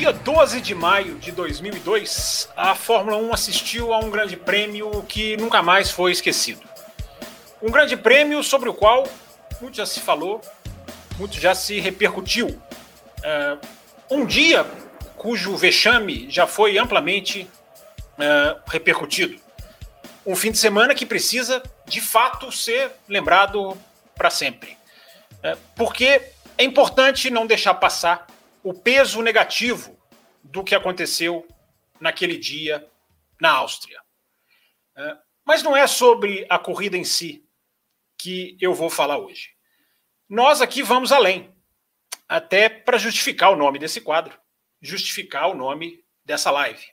Dia 12 de maio de 2002, a Fórmula 1 assistiu a um grande prêmio que nunca mais foi esquecido. Um grande prêmio sobre o qual muito já se falou, muito já se repercutiu. Uh, um dia cujo vexame já foi amplamente uh, repercutido. Um fim de semana que precisa, de fato, ser lembrado para sempre. Uh, porque é importante não deixar passar o peso negativo do que aconteceu naquele dia na Áustria. Mas não é sobre a corrida em si que eu vou falar hoje. Nós aqui vamos além, até para justificar o nome desse quadro, justificar o nome dessa live.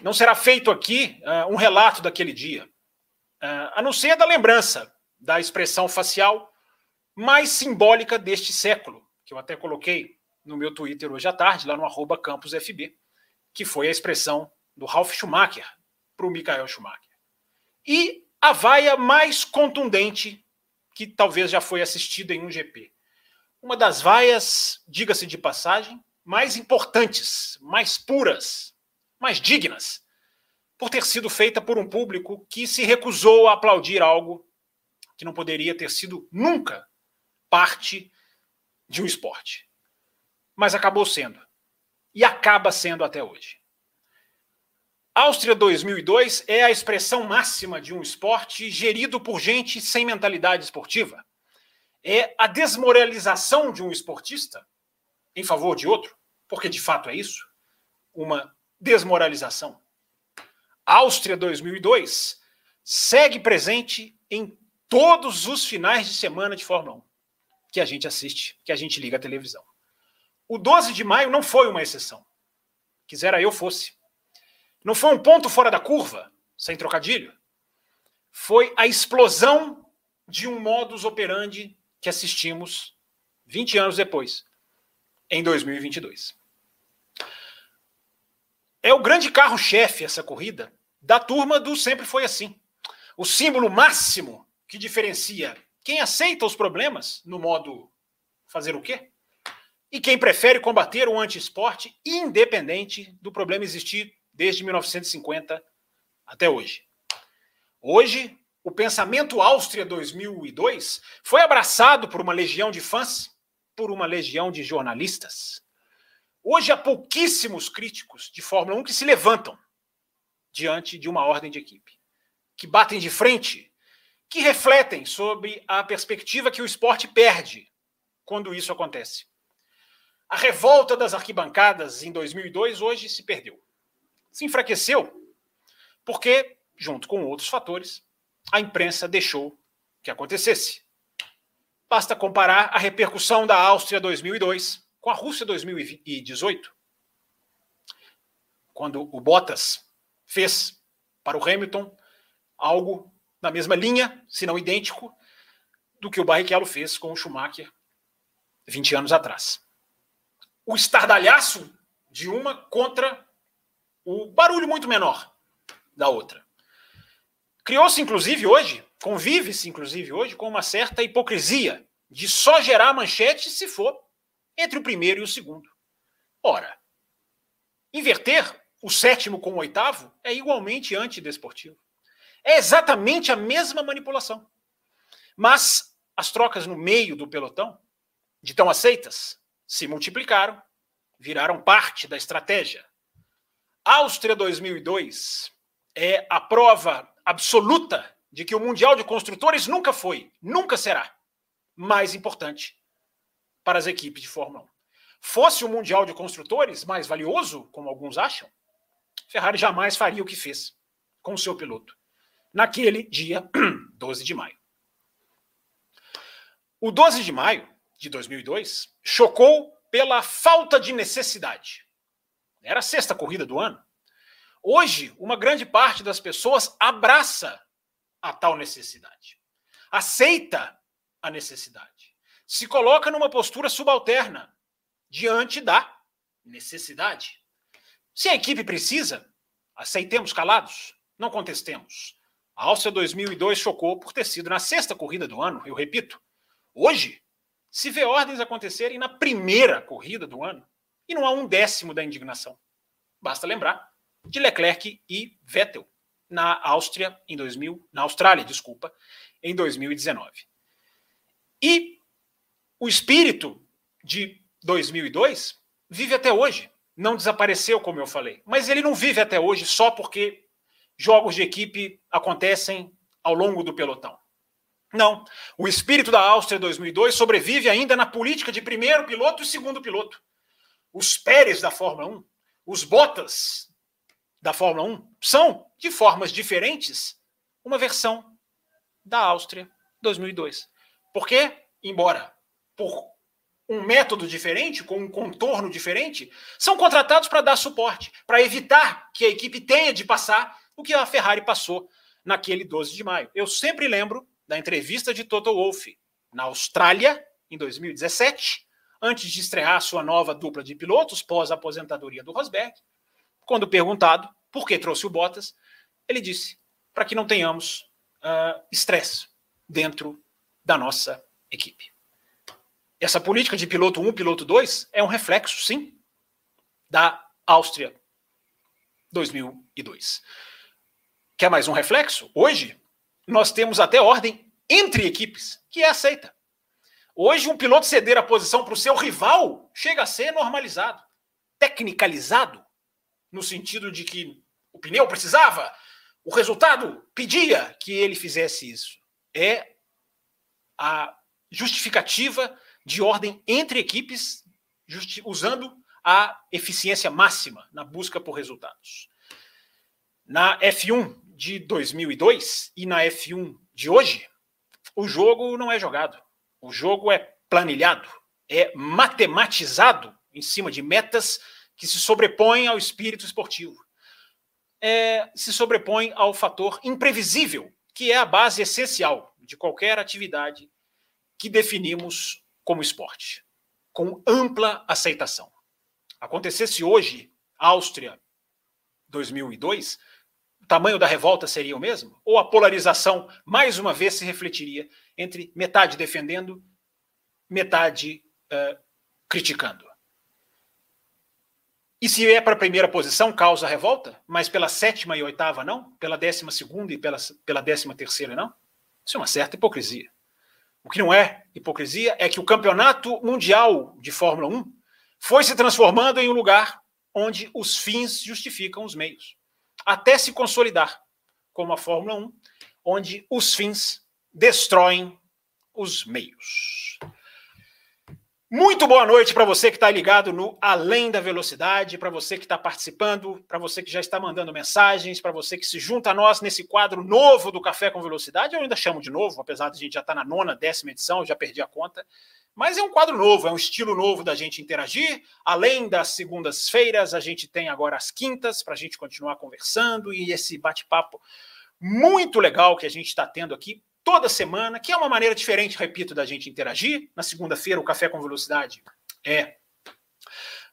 Não será feito aqui uh, um relato daquele dia, uh, a não ser da lembrança da expressão facial mais simbólica deste século, que eu até coloquei no meu Twitter hoje à tarde, lá no arroba campusfb, que foi a expressão do Ralf Schumacher para o Michael Schumacher. E a vaia mais contundente que talvez já foi assistida em um GP. Uma das vaias, diga-se de passagem, mais importantes, mais puras, mais dignas, por ter sido feita por um público que se recusou a aplaudir algo que não poderia ter sido nunca parte de um esporte. Mas acabou sendo. E acaba sendo até hoje. Áustria 2002 é a expressão máxima de um esporte gerido por gente sem mentalidade esportiva. É a desmoralização de um esportista em favor de outro, porque de fato é isso, uma desmoralização. Áustria 2002 segue presente em todos os finais de semana de Fórmula 1 que a gente assiste, que a gente liga a televisão. O 12 de maio não foi uma exceção. Quisera eu fosse. Não foi um ponto fora da curva, sem trocadilho. Foi a explosão de um modus operandi que assistimos 20 anos depois, em 2022. É o grande carro-chefe essa corrida da turma do sempre foi assim. O símbolo máximo que diferencia quem aceita os problemas no modo fazer o quê? E quem prefere combater o anti-esporte independente do problema existir desde 1950 até hoje. Hoje, o pensamento Áustria 2002 foi abraçado por uma legião de fãs, por uma legião de jornalistas. Hoje há pouquíssimos críticos de Fórmula 1 que se levantam diante de uma ordem de equipe, que batem de frente, que refletem sobre a perspectiva que o esporte perde quando isso acontece. A revolta das arquibancadas em 2002 hoje se perdeu se enfraqueceu porque, junto com outros fatores, a imprensa deixou que acontecesse. Basta comparar a repercussão da Áustria 2002 com a Rússia 2018, quando o Bottas fez para o Hamilton algo na mesma linha, se não idêntico, do que o Barrichello fez com o Schumacher 20 anos atrás. O estardalhaço de uma contra o barulho muito menor da outra. Criou-se, inclusive, hoje, convive-se, inclusive, hoje, com uma certa hipocrisia de só gerar manchete se for entre o primeiro e o segundo. Ora, inverter o sétimo com o oitavo é igualmente antidesportivo. É exatamente a mesma manipulação. Mas as trocas no meio do pelotão, de tão aceitas, se multiplicaram, viraram parte da estratégia Áustria 2002 é a prova absoluta de que o Mundial de Construtores nunca foi, nunca será mais importante para as equipes de Fórmula 1. Fosse o Mundial de Construtores mais valioso, como alguns acham, Ferrari jamais faria o que fez com seu piloto naquele dia 12 de maio. O 12 de maio de 2002 chocou pela falta de necessidade. Era a sexta corrida do ano. Hoje, uma grande parte das pessoas abraça a tal necessidade, aceita a necessidade, se coloca numa postura subalterna diante da necessidade. Se a equipe precisa, aceitemos calados, não contestemos. A Áustria 2002 chocou por ter sido na sexta corrida do ano, eu repito. Hoje, se vê ordens acontecerem na primeira corrida do ano e não há um décimo da indignação. Basta lembrar de Leclerc e Vettel na Áustria em 2000, na Austrália, desculpa, em 2019. E o espírito de 2002 vive até hoje. Não desapareceu, como eu falei. Mas ele não vive até hoje só porque jogos de equipe acontecem ao longo do pelotão. Não. O espírito da Áustria 2002 sobrevive ainda na política de primeiro piloto e segundo piloto. Os Pérez da Fórmula 1, os Bottas da Fórmula 1 são, de formas diferentes, uma versão da Áustria 2002. Porque, embora por um método diferente, com um contorno diferente, são contratados para dar suporte, para evitar que a equipe tenha de passar o que a Ferrari passou naquele 12 de maio. Eu sempre lembro da entrevista de Toto Wolff na Austrália, em 2017, antes de estrear sua nova dupla de pilotos pós aposentadoria do Rosberg, quando perguntado por que trouxe o Bottas, ele disse para que não tenhamos uh, estresse dentro da nossa equipe. Essa política de piloto 1, piloto 2 é um reflexo, sim, da Áustria 2002. Quer mais um reflexo? Hoje, nós temos até ordem entre equipes, que é aceita. Hoje, um piloto ceder a posição para o seu rival chega a ser normalizado, tecnicalizado, no sentido de que o pneu precisava, o resultado pedia que ele fizesse isso. É a justificativa de ordem entre equipes, usando a eficiência máxima na busca por resultados. Na F1 de 2002 e na F1 de hoje, o jogo não é jogado. O jogo é planilhado, é matematizado em cima de metas que se sobrepõem ao espírito esportivo. É, se sobrepõe ao fator imprevisível, que é a base essencial de qualquer atividade que definimos como esporte, com ampla aceitação. Acontecesse hoje, Áustria 2002, o tamanho da revolta seria o mesmo? Ou a polarização, mais uma vez, se refletiria entre metade defendendo, metade uh, criticando? E se é para a primeira posição, causa revolta, mas pela sétima e oitava não? Pela décima segunda e pela, pela décima terceira não? Isso é uma certa hipocrisia. O que não é hipocrisia é que o campeonato mundial de Fórmula 1 foi se transformando em um lugar onde os fins justificam os meios, até se consolidar como a Fórmula 1, onde os fins destroem os meios. Muito boa noite para você que está ligado no Além da Velocidade, para você que está participando, para você que já está mandando mensagens, para você que se junta a nós nesse quadro novo do Café com Velocidade. Eu ainda chamo de novo, apesar de a gente já estar tá na nona, décima edição, eu já perdi a conta. Mas é um quadro novo, é um estilo novo da gente interagir. Além das segundas-feiras, a gente tem agora as quintas para a gente continuar conversando e esse bate-papo muito legal que a gente está tendo aqui toda semana, que é uma maneira diferente, repito, da gente interagir. Na segunda-feira, o Café com Velocidade é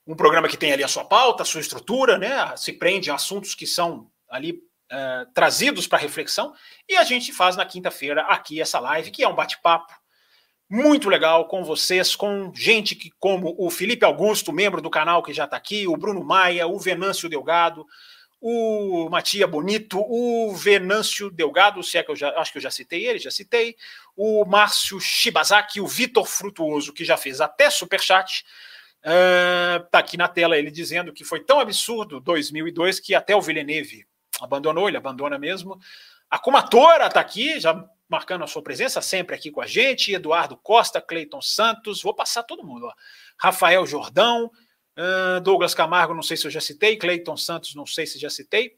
um programa que tem ali a sua pauta, a sua estrutura, né? Se prende a assuntos que são ali é, trazidos para reflexão. E a gente faz na quinta-feira aqui essa live, que é um bate-papo muito legal com vocês, com gente que, como o Felipe Augusto, membro do canal que já está aqui, o Bruno Maia, o Venâncio Delgado, o Matia Bonito, o Venâncio Delgado, se é que eu já acho que eu já citei ele, já citei, o Márcio Shibazaki, o Vitor Frutuoso, que já fez até superchat, uh, tá aqui na tela ele dizendo que foi tão absurdo 2002 que até o Villeneuve abandonou, ele abandona mesmo. A Comatora tá aqui, já marcando a sua presença sempre aqui com a gente, Eduardo Costa, Cleiton Santos, vou passar todo mundo, ó. Rafael Jordão, Uh, Douglas Camargo, não sei se eu já citei. Cleiton Santos, não sei se já citei.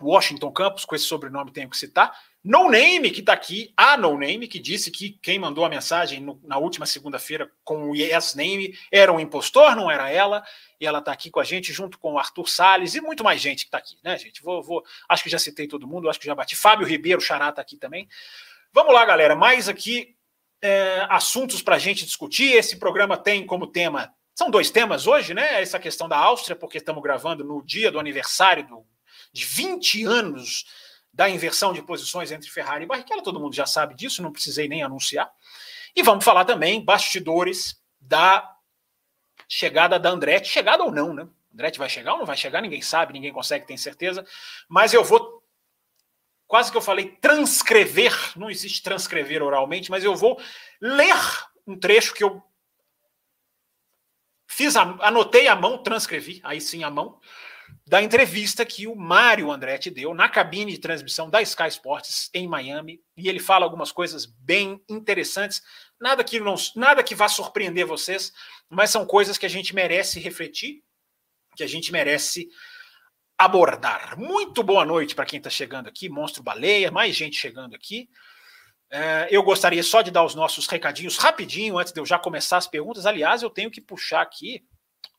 Washington Campos, com esse sobrenome tenho que citar. No Name, que está aqui, a No Name, que disse que quem mandou a mensagem no, na última segunda-feira com o Yes Name era um impostor, não era ela. E ela está aqui com a gente, junto com o Arthur Salles e muito mais gente que está aqui, né, gente? Vou, vou, acho que já citei todo mundo, acho que já bati. Fábio Ribeiro, Xará está aqui também. Vamos lá, galera. Mais aqui é, assuntos para a gente discutir. Esse programa tem como tema. São dois temas hoje, né? Essa questão da Áustria, porque estamos gravando no dia do aniversário do, de 20 anos da inversão de posições entre Ferrari e Barrichello, todo mundo já sabe disso, não precisei nem anunciar. E vamos falar também bastidores da chegada da Andretti, chegada ou não, né? Andretti vai chegar ou não vai chegar, ninguém sabe, ninguém consegue ter certeza, mas eu vou quase que eu falei transcrever, não existe transcrever oralmente, mas eu vou ler um trecho que eu fiz, anotei à mão, transcrevi, aí sim à mão, da entrevista que o Mário Andretti deu na cabine de transmissão da Sky Sports em Miami, e ele fala algumas coisas bem interessantes, nada que não, nada que vá surpreender vocês, mas são coisas que a gente merece refletir, que a gente merece abordar. Muito boa noite para quem está chegando aqui, Monstro Baleia, mais gente chegando aqui. É, eu gostaria só de dar os nossos recadinhos rapidinho antes de eu já começar as perguntas. Aliás, eu tenho que puxar aqui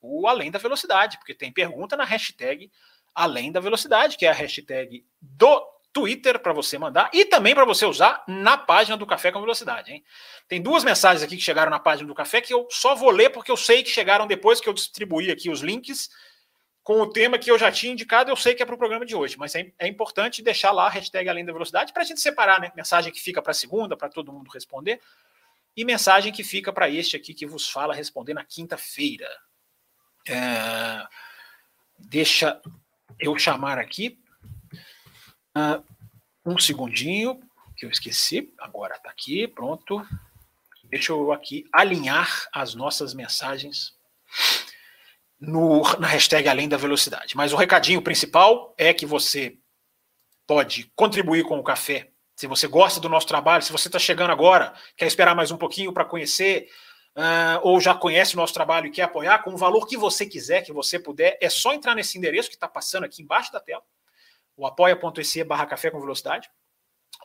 o Além da Velocidade, porque tem pergunta na hashtag Além da Velocidade, que é a hashtag do Twitter para você mandar e também para você usar na página do Café com Velocidade. Hein? Tem duas mensagens aqui que chegaram na página do Café que eu só vou ler porque eu sei que chegaram depois que eu distribuí aqui os links com o tema que eu já tinha indicado, eu sei que é para o programa de hoje, mas é, é, importante deixar lá a hashtag Além da Velocidade para a gente separar, né? Mensagem que fica para segunda, para todo mundo responder, e mensagem que fica para este aqui que vos fala responder na quinta-feira. É, deixa eu chamar aqui uh, um segundinho, que eu esqueci. Agora está aqui, pronto. Deixa eu aqui alinhar as nossas mensagens no, na hashtag Além da Velocidade. Mas o recadinho principal é que você pode contribuir com o café. Se você gosta do nosso trabalho, se você está chegando agora, quer esperar mais um pouquinho para conhecer uh, ou já conhece o nosso trabalho e quer apoiar, com o valor que você quiser, que você puder, é só entrar nesse endereço que está passando aqui embaixo da tela, o apoia.se barra café com velocidade,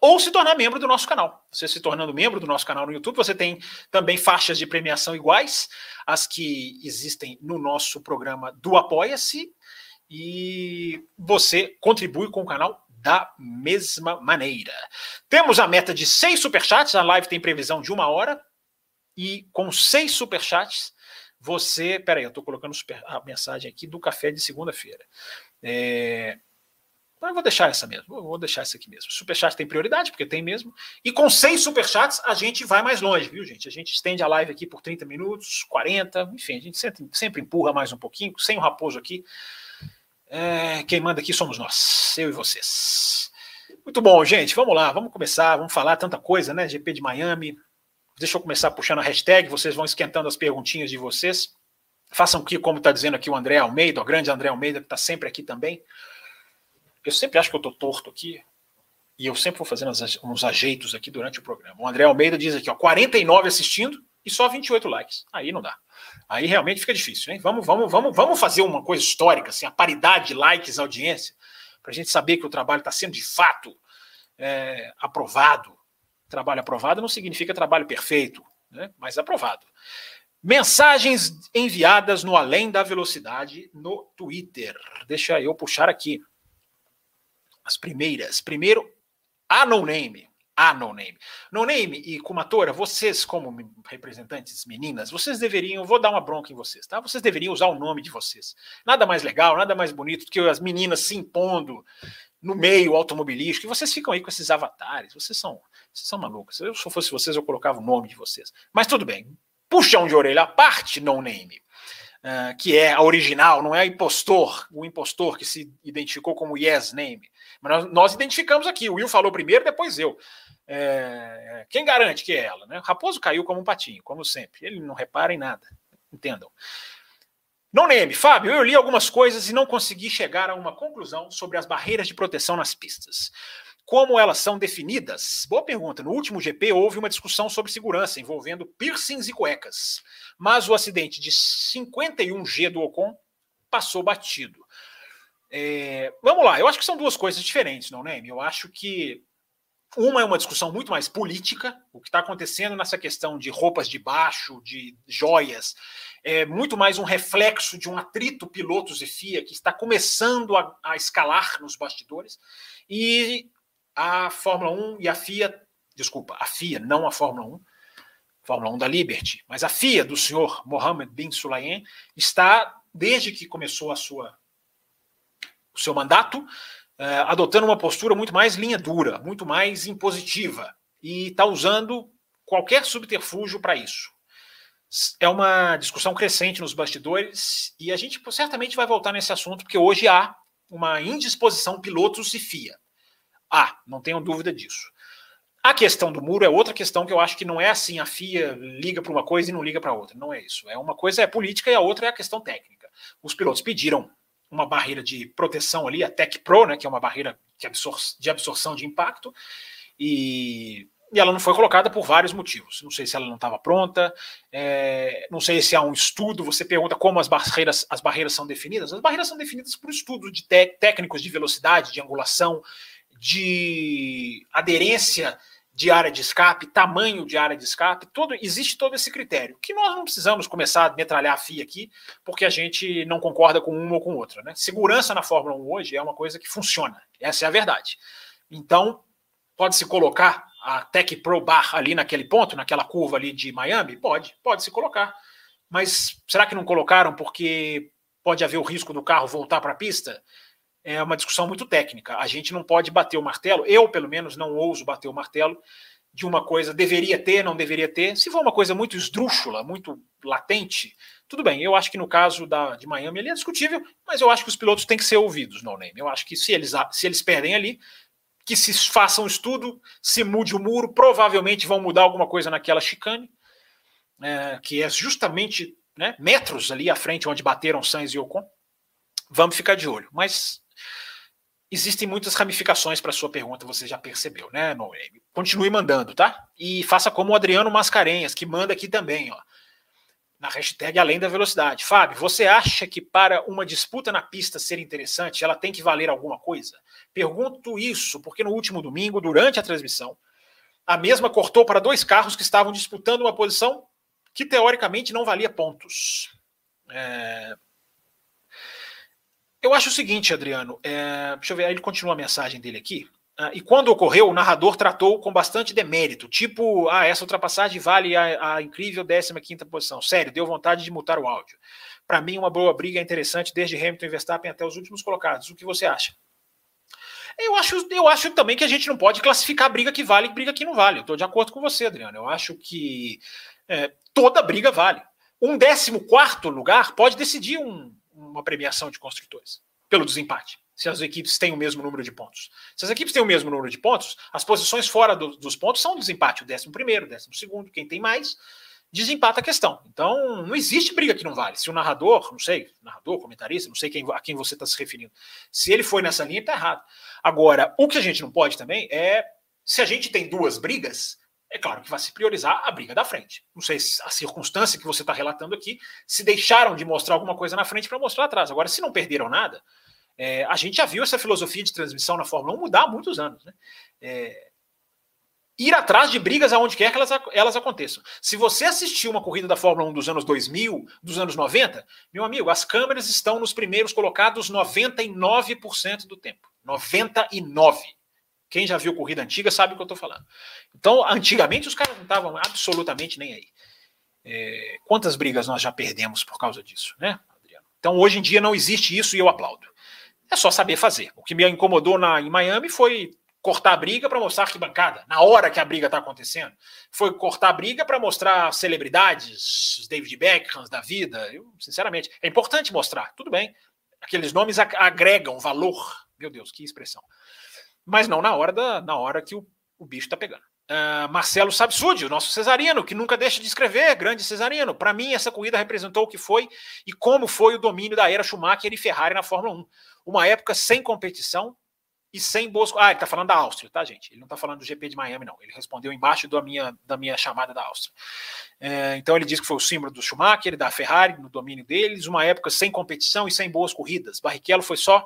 ou se tornar membro do nosso canal. Você se tornando membro do nosso canal no YouTube, você tem também faixas de premiação iguais às que existem no nosso programa do Apoia-se, e você contribui com o canal da mesma maneira. Temos a meta de seis superchats, a live tem previsão de uma hora, e com seis superchats, você. Peraí, eu estou colocando a mensagem aqui do café de segunda-feira. É, eu vou deixar essa mesmo, vou deixar essa aqui mesmo. Superchat tem prioridade, porque tem mesmo. E com seis superchats a gente vai mais longe, viu, gente? A gente estende a live aqui por 30 minutos, 40, enfim, a gente sempre, sempre empurra mais um pouquinho, sem o raposo aqui. É, quem manda aqui somos nós, eu e vocês. Muito bom, gente. Vamos lá, vamos começar, vamos falar tanta coisa, né? GP de Miami, Deixa eu começar puxando a hashtag, vocês vão esquentando as perguntinhas de vocês. Façam aqui, como está dizendo aqui o André Almeida, o grande André Almeida, que está sempre aqui também. Eu sempre acho que eu estou torto aqui, e eu sempre vou fazendo uns ajeitos aqui durante o programa. O André Almeida diz aqui, ó, 49 assistindo e só 28 likes. Aí não dá. Aí realmente fica difícil, hein? Vamos, vamos, vamos, vamos fazer uma coisa histórica, assim, a paridade de likes, audiência, para a gente saber que o trabalho está sendo de fato é, aprovado Trabalho aprovado não significa trabalho perfeito, né? mas aprovado. Mensagens enviadas no Além da Velocidade no Twitter. Deixa eu puxar aqui. As primeiras. Primeiro, a No Name. A No Name. No Name e Kumatora, vocês, como representantes meninas, vocês deveriam. Vou dar uma bronca em vocês, tá? Vocês deveriam usar o nome de vocês. Nada mais legal, nada mais bonito do que as meninas se impondo no meio automobilístico, e vocês ficam aí com esses avatares, vocês são, vocês são malucos. Se eu fosse vocês, eu colocava o nome de vocês. Mas tudo bem. Puxão de orelha à parte, no name. Uh, que é a original, não é impostor, o impostor que se identificou como yes name. Mas nós, nós identificamos aqui. O Will falou primeiro, depois eu. É, quem garante que é ela? Né? Raposo caiu como um patinho, como sempre. Ele não repara em nada. Entendam. Não name, Fábio, eu li algumas coisas e não consegui chegar a uma conclusão sobre as barreiras de proteção nas pistas. Como elas são definidas? Boa pergunta. No último GP houve uma discussão sobre segurança envolvendo piercings e cuecas, mas o acidente de 51G do Ocon passou batido. É, vamos lá, eu acho que são duas coisas diferentes, não, né? Eu acho que uma é uma discussão muito mais política, o que está acontecendo nessa questão de roupas de baixo, de joias, é muito mais um reflexo de um atrito pilotos e FIA que está começando a, a escalar nos bastidores. E a Fórmula 1 e a FIA, desculpa, a FIA, não a Fórmula 1, Fórmula 1 da Liberty, mas a FIA do senhor Mohammed bin Sulayem está, desde que começou a sua, seu mandato, eh, adotando uma postura muito mais linha dura, muito mais impositiva, e está usando qualquer subterfúgio para isso. É uma discussão crescente nos bastidores e a gente certamente vai voltar nesse assunto, porque hoje há uma indisposição pilotos e FIA. Ah, não tenho dúvida disso. A questão do muro é outra questão que eu acho que não é assim, a FIA liga para uma coisa e não liga para outra. Não é isso. É uma coisa é política e a outra é a questão técnica. Os pilotos pediram uma barreira de proteção ali, a Tech Pro, né, que é uma barreira de, absor de absorção de impacto, e, e, ela não foi colocada por vários motivos. Não sei se ela não estava pronta, é, não sei se há um estudo. Você pergunta como as barreiras, as barreiras são definidas. As barreiras são definidas por estudos de técnicos de velocidade, de angulação, de aderência de área de escape, tamanho de área de escape, todo, existe todo esse critério, que nós não precisamos começar a metralhar a FIA aqui, porque a gente não concorda com uma ou com outra. Né? Segurança na Fórmula 1 hoje é uma coisa que funciona, essa é a verdade. Então, pode-se colocar a Tech Pro Bar ali naquele ponto, naquela curva ali de Miami? Pode, pode se colocar. Mas será que não colocaram porque pode haver o risco do carro voltar para a pista? É uma discussão muito técnica. A gente não pode bater o martelo, eu, pelo menos, não ouso bater o martelo de uma coisa deveria ter, não deveria ter. Se for uma coisa muito esdrúxula, muito latente, tudo bem. Eu acho que no caso da, de Miami ele é discutível, mas eu acho que os pilotos têm que ser ouvidos, no name. Eu acho que se eles, se eles perdem ali, que se façam um estudo, se mude o muro, provavelmente vão mudar alguma coisa naquela chicane, é, que é justamente né, metros ali à frente onde bateram Sainz e Ocon. Vamos ficar de olho. Mas existem muitas ramificações para sua pergunta, você já percebeu, né, Noemi? Continue mandando, tá? E faça como o Adriano Mascarenhas, que manda aqui também, ó. Na hashtag Além da Velocidade. Fábio, você acha que para uma disputa na pista ser interessante, ela tem que valer alguma coisa? Pergunto isso porque no último domingo, durante a transmissão, a mesma cortou para dois carros que estavam disputando uma posição que teoricamente não valia pontos. É, eu acho o seguinte, Adriano. É, deixa eu ver, aí ele continua a mensagem dele aqui. Ah, e quando ocorreu, o narrador tratou com bastante demérito, tipo, ah, essa ultrapassagem vale a, a incrível 15 posição. Sério, deu vontade de mutar o áudio. Para mim, uma boa briga é interessante, desde Hamilton e Verstappen até os últimos colocados. O que você acha? Eu acho, eu acho também que a gente não pode classificar briga que vale e briga que não vale. Estou de acordo com você, Adriano. Eu acho que é, toda briga vale. Um décimo quarto lugar pode decidir um, uma premiação de construtores pelo desempate, se as equipes têm o mesmo número de pontos. Se as equipes têm o mesmo número de pontos, as posições fora do, dos pontos são desempate. O décimo primeiro, o décimo segundo, quem tem mais, desempata a questão. Então, não existe briga que não vale. Se o narrador, não sei, narrador, comentarista, não sei quem, a quem você está se referindo, se ele foi nessa linha, está errado. Agora, o que a gente não pode também é, se a gente tem duas brigas, é claro que vai se priorizar a briga da frente. Não sei se a circunstância que você está relatando aqui, se deixaram de mostrar alguma coisa na frente para mostrar atrás. Agora, se não perderam nada, é, a gente já viu essa filosofia de transmissão na Fórmula 1 mudar há muitos anos. Né? É, ir atrás de brigas aonde quer que elas, elas aconteçam. Se você assistiu uma corrida da Fórmula 1 dos anos 2000, dos anos 90, meu amigo, as câmeras estão nos primeiros colocados 99% do tempo. 99%. Quem já viu corrida antiga sabe o que eu estou falando. Então, antigamente os caras não estavam absolutamente nem aí. É, quantas brigas nós já perdemos por causa disso, né, Adriano? Então, hoje em dia não existe isso e eu aplaudo. É só saber fazer. O que me incomodou na, em Miami foi cortar a briga para mostrar arquibancada, na hora que a briga está acontecendo. Foi cortar a briga para mostrar celebridades, David Beckham da vida. Eu, sinceramente, é importante mostrar, tudo bem. Aqueles nomes agregam valor. Meu Deus, que expressão mas não na hora, da, na hora que o, o bicho está pegando. Uh, Marcelo Sabsúdio, nosso cesarino, que nunca deixa de escrever, grande cesarino. Para mim, essa corrida representou o que foi e como foi o domínio da era Schumacher e Ferrari na Fórmula 1. Uma época sem competição e sem boas. Ah, ele está falando da Áustria, tá, gente? Ele não está falando do GP de Miami, não. Ele respondeu embaixo da minha, da minha chamada da Áustria. É, então, ele diz que foi o símbolo do Schumacher da Ferrari no domínio deles. Uma época sem competição e sem boas corridas. Barrichello foi só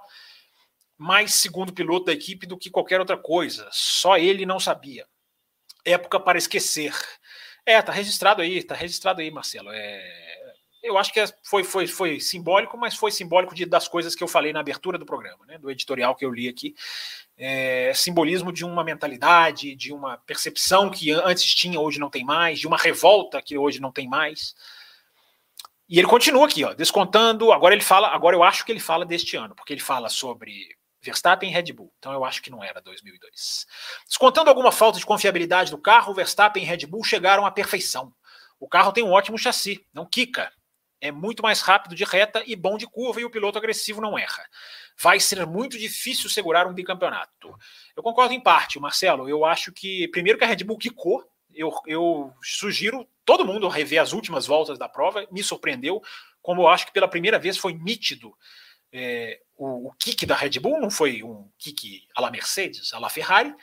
mais segundo piloto da equipe do que qualquer outra coisa. Só ele não sabia. Época para esquecer. É, tá registrado aí, tá registrado aí, Marcelo. É, eu acho que é, foi, foi, foi simbólico, mas foi simbólico de, das coisas que eu falei na abertura do programa, né, do editorial que eu li aqui. É, simbolismo de uma mentalidade, de uma percepção que antes tinha, hoje não tem mais, de uma revolta que hoje não tem mais. E ele continua aqui, ó, descontando. Agora ele fala, agora eu acho que ele fala deste ano, porque ele fala sobre Verstappen e Red Bull. Então eu acho que não era 2002. Descontando alguma falta de confiabilidade do carro, Verstappen e Red Bull chegaram à perfeição. O carro tem um ótimo chassi, não quica. É muito mais rápido de reta e bom de curva e o piloto agressivo não erra. Vai ser muito difícil segurar um bicampeonato. Eu concordo em parte, Marcelo. Eu acho que, primeiro, que a Red Bull quicou. Eu, eu sugiro todo mundo rever as últimas voltas da prova. Me surpreendeu, como eu acho que pela primeira vez foi nítido é, o, o kick da Red Bull não foi um kick à la Mercedes, à la Ferrari,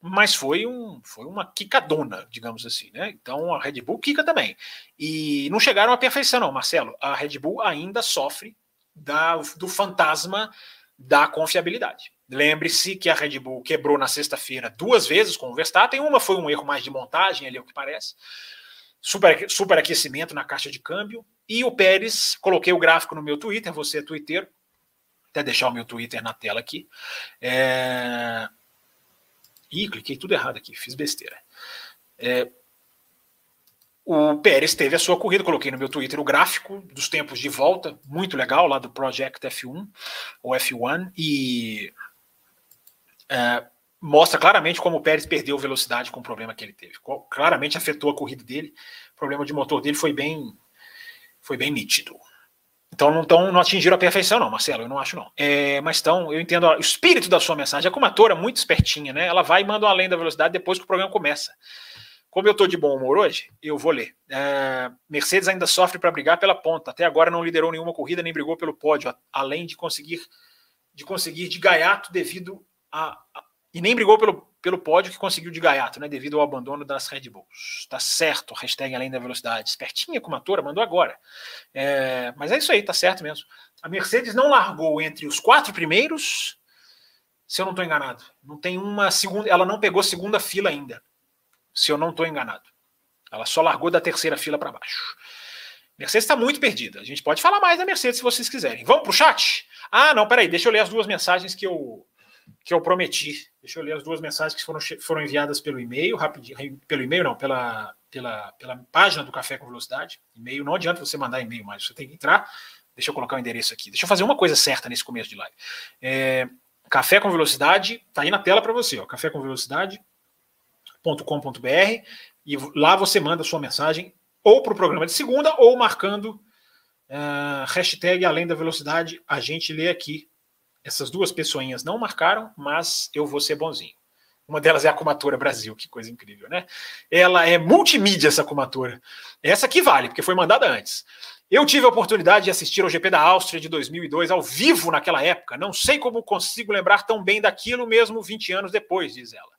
mas foi, um, foi uma quicadona, digamos assim, né? Então a Red Bull quica também. E não chegaram à perfeição, não, Marcelo. A Red Bull ainda sofre da, do fantasma da confiabilidade. Lembre-se que a Red Bull quebrou na sexta-feira duas vezes com o Verstappen. Uma foi um erro mais de montagem, ali, é o que parece. Super, superaquecimento na caixa de câmbio. E o Pérez, coloquei o gráfico no meu Twitter, você é twitteiro, até deixar o meu Twitter na tela aqui. É... Ih, cliquei tudo errado aqui, fiz besteira. É... O Pérez teve a sua corrida, coloquei no meu Twitter o gráfico dos tempos de volta, muito legal, lá do Project F1, ou F1, e é, mostra claramente como o Pérez perdeu velocidade com o problema que ele teve. Claramente afetou a corrida dele, o problema de motor dele foi bem, foi bem nítido. Então não, tão, não atingiram a perfeição, não, Marcelo, eu não acho, não. É, mas então, eu entendo o espírito da sua mensagem. É como atora muito espertinha, né? Ela vai e manda além da velocidade depois que o programa começa. Como eu estou de bom humor hoje, eu vou ler. É, Mercedes ainda sofre para brigar pela ponta. Até agora não liderou nenhuma corrida nem brigou pelo pódio, além de conseguir de conseguir de gaiato devido a, a e nem brigou pelo, pelo pódio que conseguiu de gaiato, né, devido ao abandono das Red Bulls. Tá certo, hashtag além da velocidade. Espertinha como atora, mandou agora. É, mas é isso aí, tá certo mesmo. A Mercedes não largou entre os quatro primeiros, se eu não estou enganado. Não tem uma segunda, ela não pegou segunda fila ainda, se eu não estou enganado. Ela só largou da terceira fila para baixo. Mercedes está muito perdida. A gente pode falar mais da Mercedes se vocês quiserem. Vamos para o chat? Ah, não, peraí, deixa eu ler as duas mensagens que eu, que eu prometi. Deixa eu ler as duas mensagens que foram, foram enviadas pelo e-mail, rapidinho, pelo e-mail não, pela, pela, pela página do Café com Velocidade. E-mail, não adianta você mandar e-mail mais, você tem que entrar. Deixa eu colocar o endereço aqui. Deixa eu fazer uma coisa certa nesse começo de live. É, Café com Velocidade, tá aí na tela para você, ó, cafécomvelocidade.com.br e lá você manda sua mensagem ou para o programa de segunda ou marcando uh, hashtag além da velocidade, a gente lê aqui essas duas pessoinhas não marcaram, mas eu vou ser bonzinho. Uma delas é a Comatora Brasil, que coisa incrível, né? Ela é multimídia, essa Comatora. Essa aqui vale, porque foi mandada antes. Eu tive a oportunidade de assistir ao GP da Áustria de 2002 ao vivo naquela época. Não sei como consigo lembrar tão bem daquilo mesmo 20 anos depois, diz ela.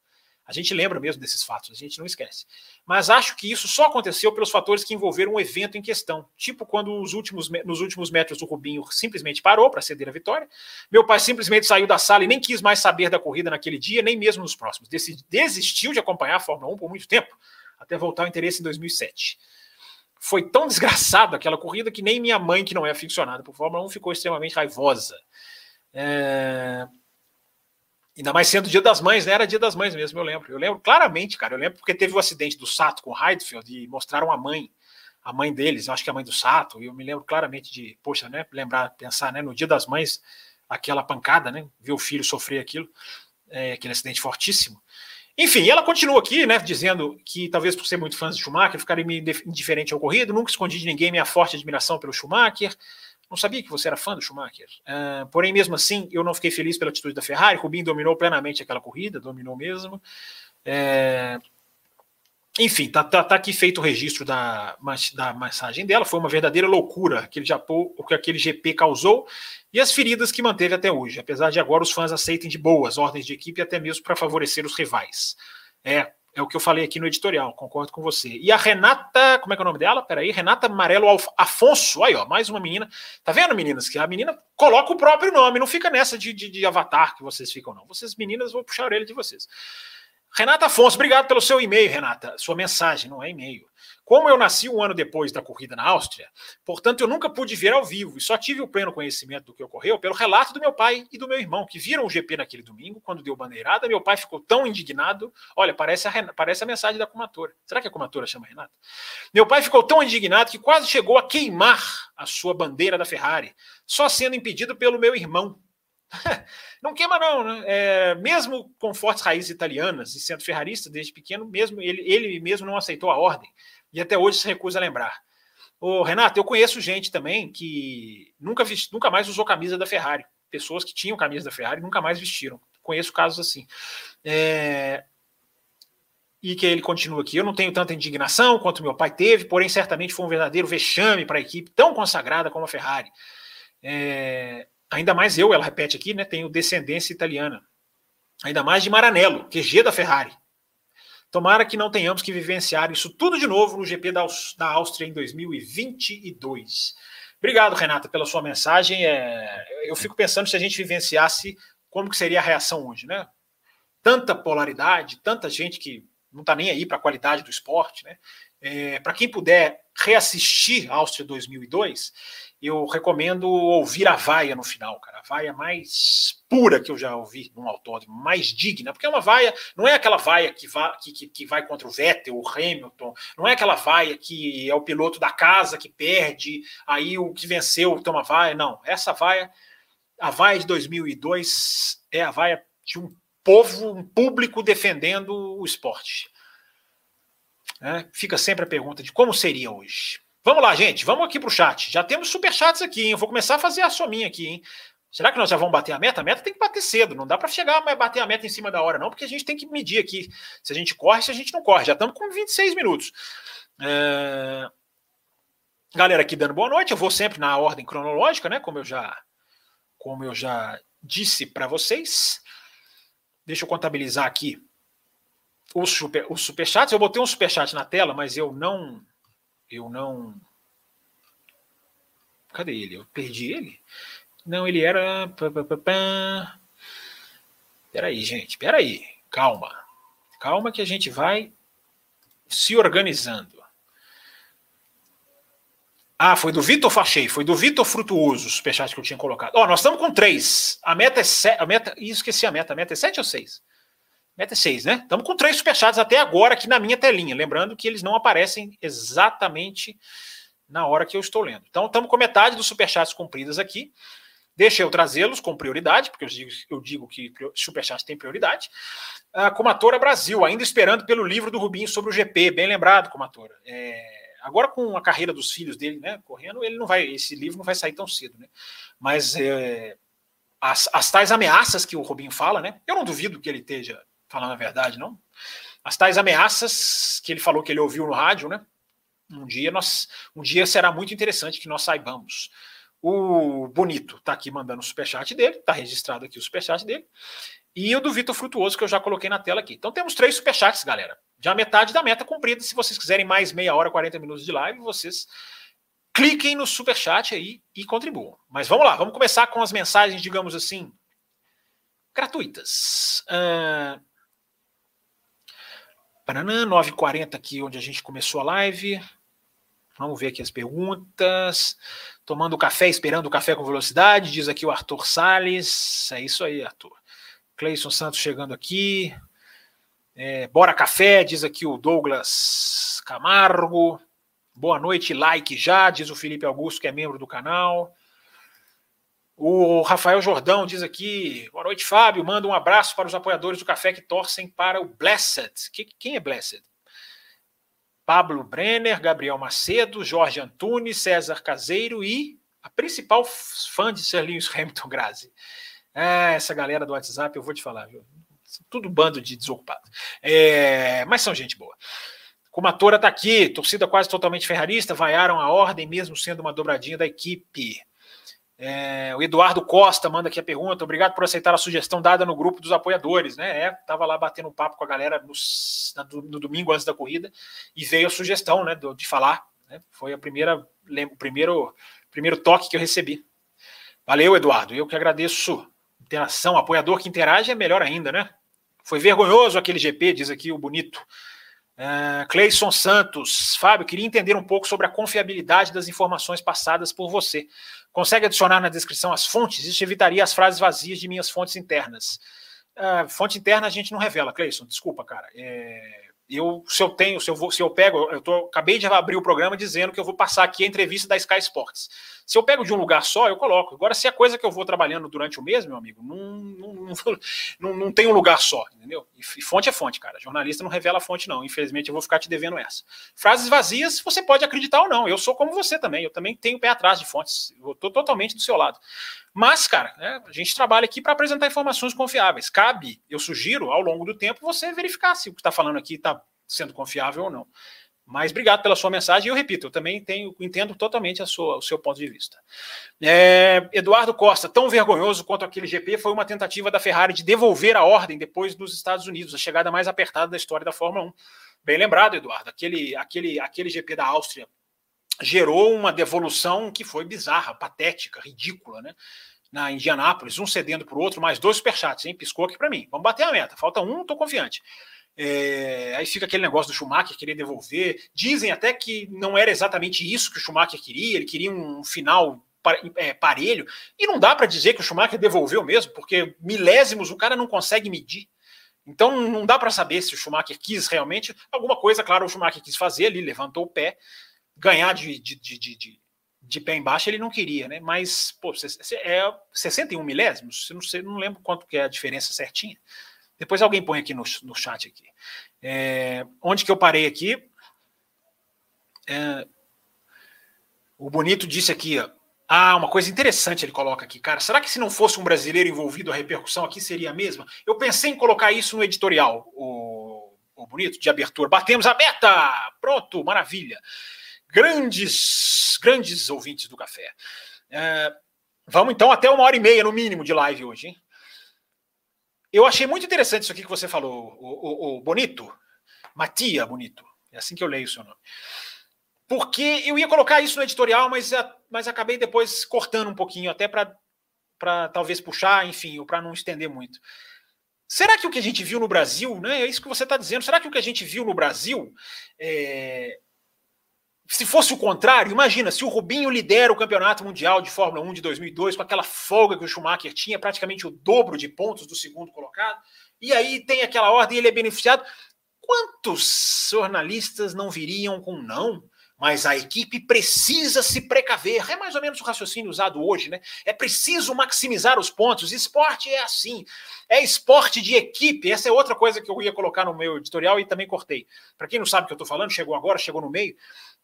A gente lembra mesmo desses fatos, a gente não esquece. Mas acho que isso só aconteceu pelos fatores que envolveram o evento em questão. Tipo quando os últimos, nos últimos metros o Rubinho simplesmente parou para ceder a vitória. Meu pai simplesmente saiu da sala e nem quis mais saber da corrida naquele dia, nem mesmo nos próximos. Desistiu de acompanhar a Fórmula 1 por muito tempo, até voltar ao interesse em 2007 foi tão desgraçada aquela corrida que nem minha mãe, que não é aficionada por Fórmula 1, ficou extremamente raivosa. É... Ainda mais sendo dia das mães, né? Era dia das mães mesmo, eu lembro. Eu lembro claramente, cara. Eu lembro porque teve o acidente do Sato com o Heidfeld e mostraram a mãe, a mãe deles, acho que é a mãe do Sato, e eu me lembro claramente de, poxa, né? Lembrar, pensar, né? No dia das mães, aquela pancada, né? Ver o filho sofrer aquilo, é, aquele acidente fortíssimo. Enfim, ela continua aqui, né, dizendo que talvez por ser muito fã de Schumacher, ficaria indiferente ao ocorrido, nunca escondi de ninguém minha forte admiração pelo Schumacher, não sabia que você era fã do Schumacher. Uh, porém, mesmo assim, eu não fiquei feliz pela atitude da Ferrari. Rubinho dominou plenamente aquela corrida, dominou mesmo. É... Enfim, tá, tá, tá, aqui feito o registro da, da mensagem dela. Foi uma verdadeira loucura aquele Japão, o que aquele GP causou e as feridas que manteve até hoje. Apesar de agora os fãs aceitem de boas ordens de equipe, até mesmo para favorecer os rivais. É, É o que eu falei aqui no editorial, concordo com você. E a Renata, como é que é o nome dela? Peraí, Renata Amarelo Afonso. Aí, ó, mais uma menina. Tá vendo, meninas? Que a menina coloca o próprio nome, não fica nessa de, de, de avatar que vocês ficam, não. Vocês, meninas, vou puxar a orelha de vocês. Renata Afonso, obrigado pelo seu e-mail, Renata. Sua mensagem, não é e-mail. Como eu nasci um ano depois da corrida na Áustria, portanto eu nunca pude ver ao vivo e só tive o pleno conhecimento do que ocorreu pelo relato do meu pai e do meu irmão, que viram o GP naquele domingo, quando deu bandeirada. Meu pai ficou tão indignado. Olha, parece a, parece a mensagem da comatora. Será que a comatora chama Renata? Meu pai ficou tão indignado que quase chegou a queimar a sua bandeira da Ferrari, só sendo impedido pelo meu irmão. não queima, não, né? É, mesmo com fortes raízes italianas e sendo ferrarista desde pequeno, mesmo ele, ele mesmo não aceitou a ordem e até hoje se recusa a lembrar. Ô, Renato, eu conheço gente também que nunca, nunca mais usou camisa da Ferrari. Pessoas que tinham camisa da Ferrari nunca mais vestiram. Conheço casos assim. É... E que ele continua aqui. Eu não tenho tanta indignação quanto meu pai teve, porém, certamente foi um verdadeiro vexame para a equipe tão consagrada como a Ferrari. É... Ainda mais eu, ela repete aqui, né? Tenho descendência italiana. Ainda mais de Maranello, QG da Ferrari. Tomara que não tenhamos que vivenciar isso tudo de novo no GP da, da Áustria em 2022. Obrigado, Renata, pela sua mensagem. É, eu fico pensando se a gente vivenciasse como que seria a reação hoje, né? Tanta polaridade, tanta gente que não está nem aí para a qualidade do esporte, né? É, para quem puder reassistir Áustria 2002, eu recomendo ouvir a vaia no final, cara. A vaia mais pura que eu já ouvi num autódromo, mais digna, porque é uma vaia, não é aquela vaia que vai, que, que, vai contra o Vettel, o Hamilton, não é aquela vaia que é o piloto da casa que perde, aí o que venceu toma vaia, não. Essa vaia, a vaia de 2002 é a vaia de um povo, um público defendendo o esporte. É, fica sempre a pergunta de como seria hoje. Vamos lá, gente. Vamos aqui para o chat. Já temos superchats aqui, hein? Eu vou começar a fazer a sominha aqui, hein? Será que nós já vamos bater a meta? A meta tem que bater cedo. Não dá para chegar a bater a meta em cima da hora, não, porque a gente tem que medir aqui se a gente corre, se a gente não corre. Já estamos com 26 minutos. É... Galera aqui dando boa noite. Eu vou sempre na ordem cronológica, né? Como eu já, como eu já disse para vocês. Deixa eu contabilizar aqui os, super, os superchats. Eu botei um superchat na tela, mas eu não eu não. Cadê ele? Eu perdi ele? Não, ele era. Peraí, gente, peraí. Calma. Calma que a gente vai se organizando. Ah, foi do Vitor Fachei, foi do Vitor Frutuoso, o superchat que eu tinha colocado. Ó, nós estamos com três. A meta é sete. A meta, esqueci a meta. A meta é sete ou seis? Meta 6, né? Estamos com três superchats até agora aqui na minha telinha. Lembrando que eles não aparecem exatamente na hora que eu estou lendo. Então, estamos com metade dos superchats cumpridas aqui. Deixa eu trazê-los com prioridade, porque eu digo, eu digo que superchat tem prioridade. A Comatora Brasil, ainda esperando pelo livro do Rubinho sobre o GP. Bem lembrado, Comatora. É, agora, com a carreira dos filhos dele né, correndo, ele não vai, esse livro não vai sair tão cedo. Né? Mas é, as, as tais ameaças que o Rubinho fala, né? Eu não duvido que ele esteja falando a verdade, não? As tais ameaças que ele falou que ele ouviu no rádio, né? Um dia nós, um dia será muito interessante que nós saibamos. O Bonito está aqui mandando o superchat dele, está registrado aqui o superchat dele. E o do Vitor Frutuoso, que eu já coloquei na tela aqui. Então temos três superchats, galera. Já metade da meta cumprida. Se vocês quiserem mais meia hora, 40 minutos de live, vocês cliquem no superchat aí e contribuam. Mas vamos lá, vamos começar com as mensagens, digamos assim, gratuitas. Uh, Paranã, 9h40 aqui onde a gente começou a live. Vamos ver aqui as perguntas. Tomando café, esperando o café com velocidade, diz aqui o Arthur Salles. É isso aí, Arthur. Cleison Santos chegando aqui. É, bora café, diz aqui o Douglas Camargo. Boa noite, like já, diz o Felipe Augusto, que é membro do canal. O Rafael Jordão diz aqui: boa noite, Fábio. Manda um abraço para os apoiadores do café que torcem para o Blessed. Que, quem é Blessed? Pablo Brenner, Gabriel Macedo, Jorge Antunes, César Caseiro e a principal fã de Lewis Hamilton Grazi. É, essa galera do WhatsApp, eu vou te falar, viu? Tudo bando de desocupados. É, mas são gente boa. Comatora está aqui, torcida quase totalmente ferrarista, vaiaram a ordem, mesmo sendo uma dobradinha da equipe. É, o Eduardo Costa manda aqui a pergunta. Obrigado por aceitar a sugestão dada no grupo dos apoiadores. Né? É, tava lá batendo um papo com a galera no, no domingo antes da corrida e veio a sugestão né, de, de falar. Né? Foi a primeira, o primeiro, primeiro toque que eu recebi. Valeu, Eduardo. Eu que agradeço. Interação, apoiador que interage é melhor ainda, né? Foi vergonhoso aquele GP, diz aqui o bonito. Uh, Cleison Santos, Fábio, queria entender um pouco sobre a confiabilidade das informações passadas por você. Consegue adicionar na descrição as fontes? Isso evitaria as frases vazias de minhas fontes internas. Uh, fonte interna a gente não revela, Cleison, desculpa, cara. É, eu, se eu tenho, se eu, vou, se eu pego, eu tô, acabei de abrir o programa dizendo que eu vou passar aqui a entrevista da Sky Sports. Se eu pego de um lugar só, eu coloco. Agora, se é coisa que eu vou trabalhando durante o mês, meu amigo, não, não, não, não tem um lugar só, entendeu? E, fonte é fonte, cara. Jornalista não revela fonte, não. Infelizmente, eu vou ficar te devendo essa. Frases vazias, você pode acreditar ou não. Eu sou como você também. Eu também tenho pé atrás de fontes. Eu tô totalmente do seu lado. Mas, cara, né, a gente trabalha aqui para apresentar informações confiáveis. Cabe, eu sugiro, ao longo do tempo, você verificar se o que está falando aqui está sendo confiável ou não. Mas obrigado pela sua mensagem. E eu repito, eu também tenho, entendo totalmente a sua, o seu ponto de vista. É, Eduardo Costa, tão vergonhoso quanto aquele GP foi uma tentativa da Ferrari de devolver a ordem depois dos Estados Unidos, a chegada mais apertada da história da Fórmula 1. Bem lembrado, Eduardo, aquele, aquele, aquele GP da Áustria gerou uma devolução que foi bizarra, patética, ridícula, né? Na Indianápolis, um cedendo para o outro, mais dois superchats, hein? Piscou aqui para mim. Vamos bater a meta. Falta um, estou confiante. É, aí fica aquele negócio do Schumacher querer devolver. Dizem até que não era exatamente isso que o Schumacher queria, ele queria um final é, parelho. E não dá para dizer que o Schumacher devolveu mesmo, porque milésimos o cara não consegue medir. Então não dá para saber se o Schumacher quis realmente. Alguma coisa, claro, o Schumacher quis fazer ali, levantou o pé, ganhar de, de, de, de, de pé embaixo ele não queria, né? Mas, pô, é 61 milésimos, não, sei, não lembro quanto que é a diferença certinha. Depois alguém põe aqui no, no chat aqui. É, onde que eu parei aqui? É, o Bonito disse aqui, ó, ah, uma coisa interessante ele coloca aqui, cara. Será que se não fosse um brasileiro envolvido, a repercussão aqui seria a mesma? Eu pensei em colocar isso no editorial, o, o Bonito, de abertura. Batemos a meta! Pronto, maravilha. Grandes, grandes ouvintes do café. É, vamos então até uma hora e meia, no mínimo, de live hoje, hein? Eu achei muito interessante isso aqui que você falou, o, o, o Bonito, Matia Bonito, é assim que eu leio o seu nome. Porque eu ia colocar isso no editorial, mas, mas acabei depois cortando um pouquinho, até para talvez puxar, enfim, ou para não estender muito. Será que o que a gente viu no Brasil, né? É isso que você está dizendo. Será que o que a gente viu no Brasil é, se fosse o contrário, imagina se o Rubinho lidera o campeonato mundial de Fórmula 1 de 2002 com aquela folga que o Schumacher tinha, praticamente o dobro de pontos do segundo colocado, e aí tem aquela ordem e ele é beneficiado. Quantos jornalistas não viriam com não? Mas a equipe precisa se precaver. É mais ou menos o raciocínio usado hoje, né? É preciso maximizar os pontos. Esporte é assim. É esporte de equipe. Essa é outra coisa que eu ia colocar no meu editorial e também cortei. Para quem não sabe o que eu estou falando, chegou agora, chegou no meio.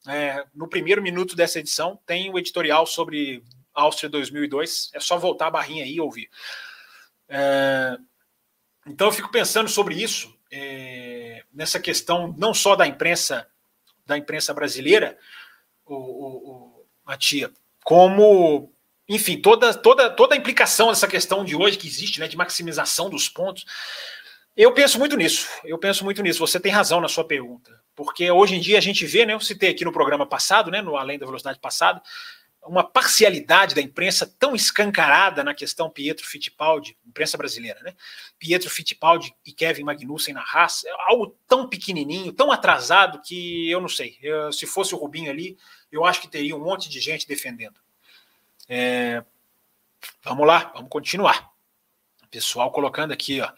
É, no primeiro minuto dessa edição tem o editorial sobre Áustria 2002. É só voltar a barrinha aí e ouvir. É, então eu fico pensando sobre isso, é, nessa questão não só da imprensa da imprensa brasileira, o, o, o Matia, como, enfim, toda, toda, toda a implicação dessa questão de hoje que existe, né, de maximização dos pontos. Eu penso muito nisso, eu penso muito nisso. Você tem razão na sua pergunta, porque hoje em dia a gente vê, né, eu citei aqui no programa passado, né, no Além da Velocidade passado, uma parcialidade da imprensa tão escancarada na questão Pietro Fittipaldi, imprensa brasileira, né? Pietro Fittipaldi e Kevin Magnussen na raça, é algo tão pequenininho, tão atrasado que eu não sei. Eu, se fosse o Rubinho ali, eu acho que teria um monte de gente defendendo. É, vamos lá, vamos continuar. Pessoal colocando aqui, ó.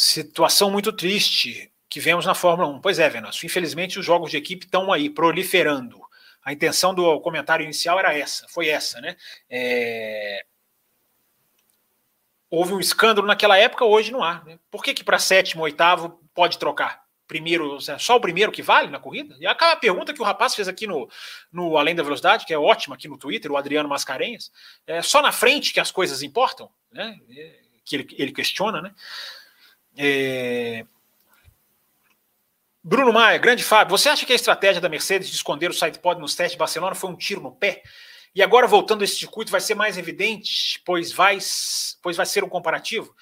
Situação muito triste que vemos na Fórmula 1. Pois é, Venâncio. Infelizmente, os jogos de equipe estão aí proliferando a intenção do comentário inicial era essa, foi essa, né? É... Houve um escândalo naquela época, hoje não há. Né? Por que, que para sétimo, oitavo pode trocar? Primeiro, só o primeiro que vale na corrida? E aquela pergunta que o rapaz fez aqui no, no Além da Velocidade, que é ótima aqui no Twitter, o Adriano Mascarenhas, é só na frente que as coisas importam, né? É, que ele, ele questiona, né? É, Bruno Maia, grande Fábio, você acha que a estratégia da Mercedes de esconder o sidepod nos testes de Barcelona foi um tiro no pé? E agora, voltando a esse circuito, vai ser mais evidente, pois vai, pois vai ser um comparativo.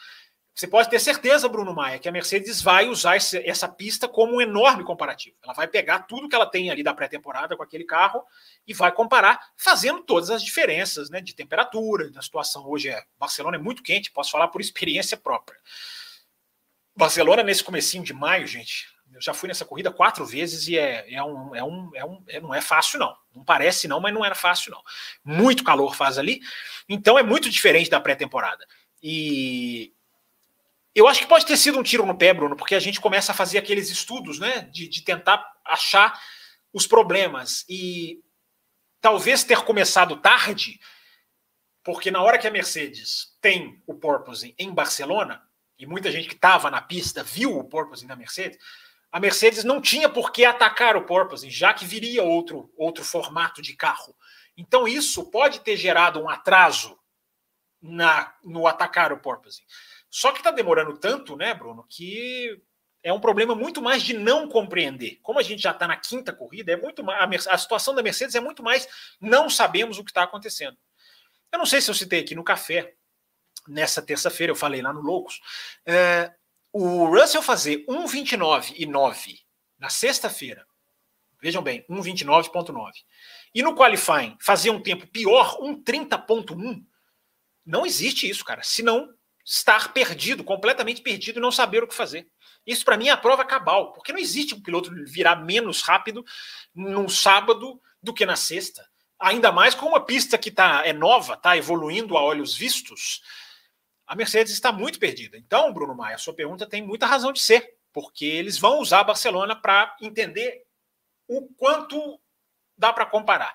Você pode ter certeza, Bruno Maia, que a Mercedes vai usar esse, essa pista como um enorme comparativo. Ela vai pegar tudo que ela tem ali da pré-temporada com aquele carro e vai comparar, fazendo todas as diferenças né, de temperatura, da situação. Hoje é Barcelona é muito quente, posso falar por experiência própria. Barcelona, nesse comecinho de maio, gente, eu já fui nessa corrida quatro vezes e é, é, um, é, um, é um, é, não é fácil, não. Não parece, não, mas não era fácil, não. Muito calor faz ali, então é muito diferente da pré-temporada. E eu acho que pode ter sido um tiro no pé, Bruno, porque a gente começa a fazer aqueles estudos, né, de, de tentar achar os problemas. E talvez ter começado tarde, porque na hora que a Mercedes tem o porpoising em Barcelona, e muita gente que estava na pista viu o porpoising da Mercedes, a Mercedes não tinha por que atacar o porpoising, já que viria outro, outro formato de carro. Então isso pode ter gerado um atraso na, no atacar o porpoising. Só que está demorando tanto, né, Bruno, que é um problema muito mais de não compreender. Como a gente já está na quinta corrida, é muito mais, a, situação da Mercedes é muito mais não sabemos o que está acontecendo. Eu não sei se eu citei aqui no café, nessa terça-feira, eu falei lá no Loucos, é, o Russell fazer 1,29 e 9 na sexta-feira, vejam bem, 1,29,9, e no qualifying fazer um tempo pior, 1,30,1, não existe isso, cara. Senão estar perdido, completamente perdido e não saber o que fazer. Isso para mim é a prova cabal, porque não existe um piloto virar menos rápido num sábado do que na sexta. Ainda mais com uma pista que tá, é nova, está evoluindo a olhos vistos. A Mercedes está muito perdida. Então, Bruno Maia, sua pergunta tem muita razão de ser, porque eles vão usar a Barcelona para entender o quanto dá para comparar.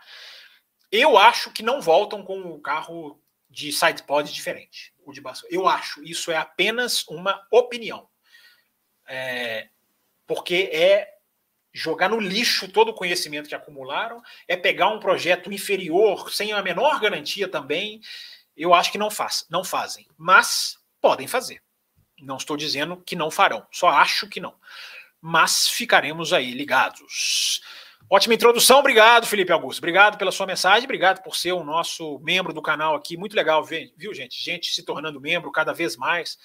Eu acho que não voltam com o carro de sidepod diferente o de Barcelona. Eu acho, isso é apenas uma opinião. É, porque é jogar no lixo todo o conhecimento que acumularam, é pegar um projeto inferior, sem a menor garantia também. Eu acho que não, faz, não fazem, mas podem fazer. Não estou dizendo que não farão, só acho que não. Mas ficaremos aí ligados. Ótima introdução, obrigado, Felipe Augusto. Obrigado pela sua mensagem, obrigado por ser o nosso membro do canal aqui. Muito legal ver, viu, gente? Gente se tornando membro cada vez mais.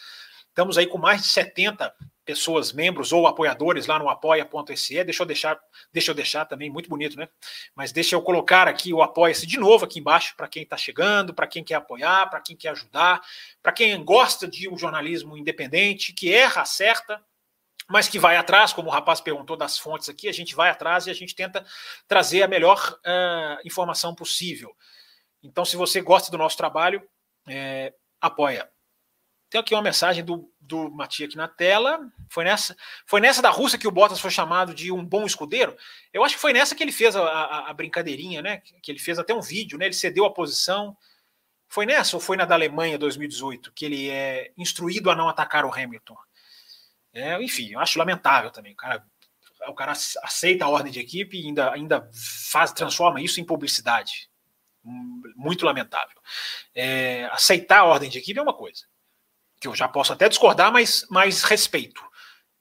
Estamos aí com mais de 70 pessoas, membros ou apoiadores lá no apoia.se. Deixa eu deixar, deixa eu deixar também, muito bonito, né? Mas deixa eu colocar aqui o apoia-se de novo aqui embaixo para quem está chegando, para quem quer apoiar, para quem quer ajudar, para quem gosta de um jornalismo independente, que erra, acerta, mas que vai atrás, como o rapaz perguntou das fontes aqui, a gente vai atrás e a gente tenta trazer a melhor uh, informação possível. Então, se você gosta do nosso trabalho, é, apoia. Tem aqui uma mensagem do, do Matias aqui na tela. Foi nessa, foi nessa da Rússia que o Bottas foi chamado de um bom escudeiro? Eu acho que foi nessa que ele fez a, a, a brincadeirinha, né? Que ele fez até um vídeo, né? Ele cedeu a posição. Foi nessa ou foi na da Alemanha 2018 que ele é instruído a não atacar o Hamilton? É, enfim, eu acho lamentável também. O cara, o cara aceita a ordem de equipe e ainda, ainda faz, transforma isso em publicidade. Muito lamentável. É, aceitar a ordem de equipe é uma coisa que eu já posso até discordar, mas, mas respeito.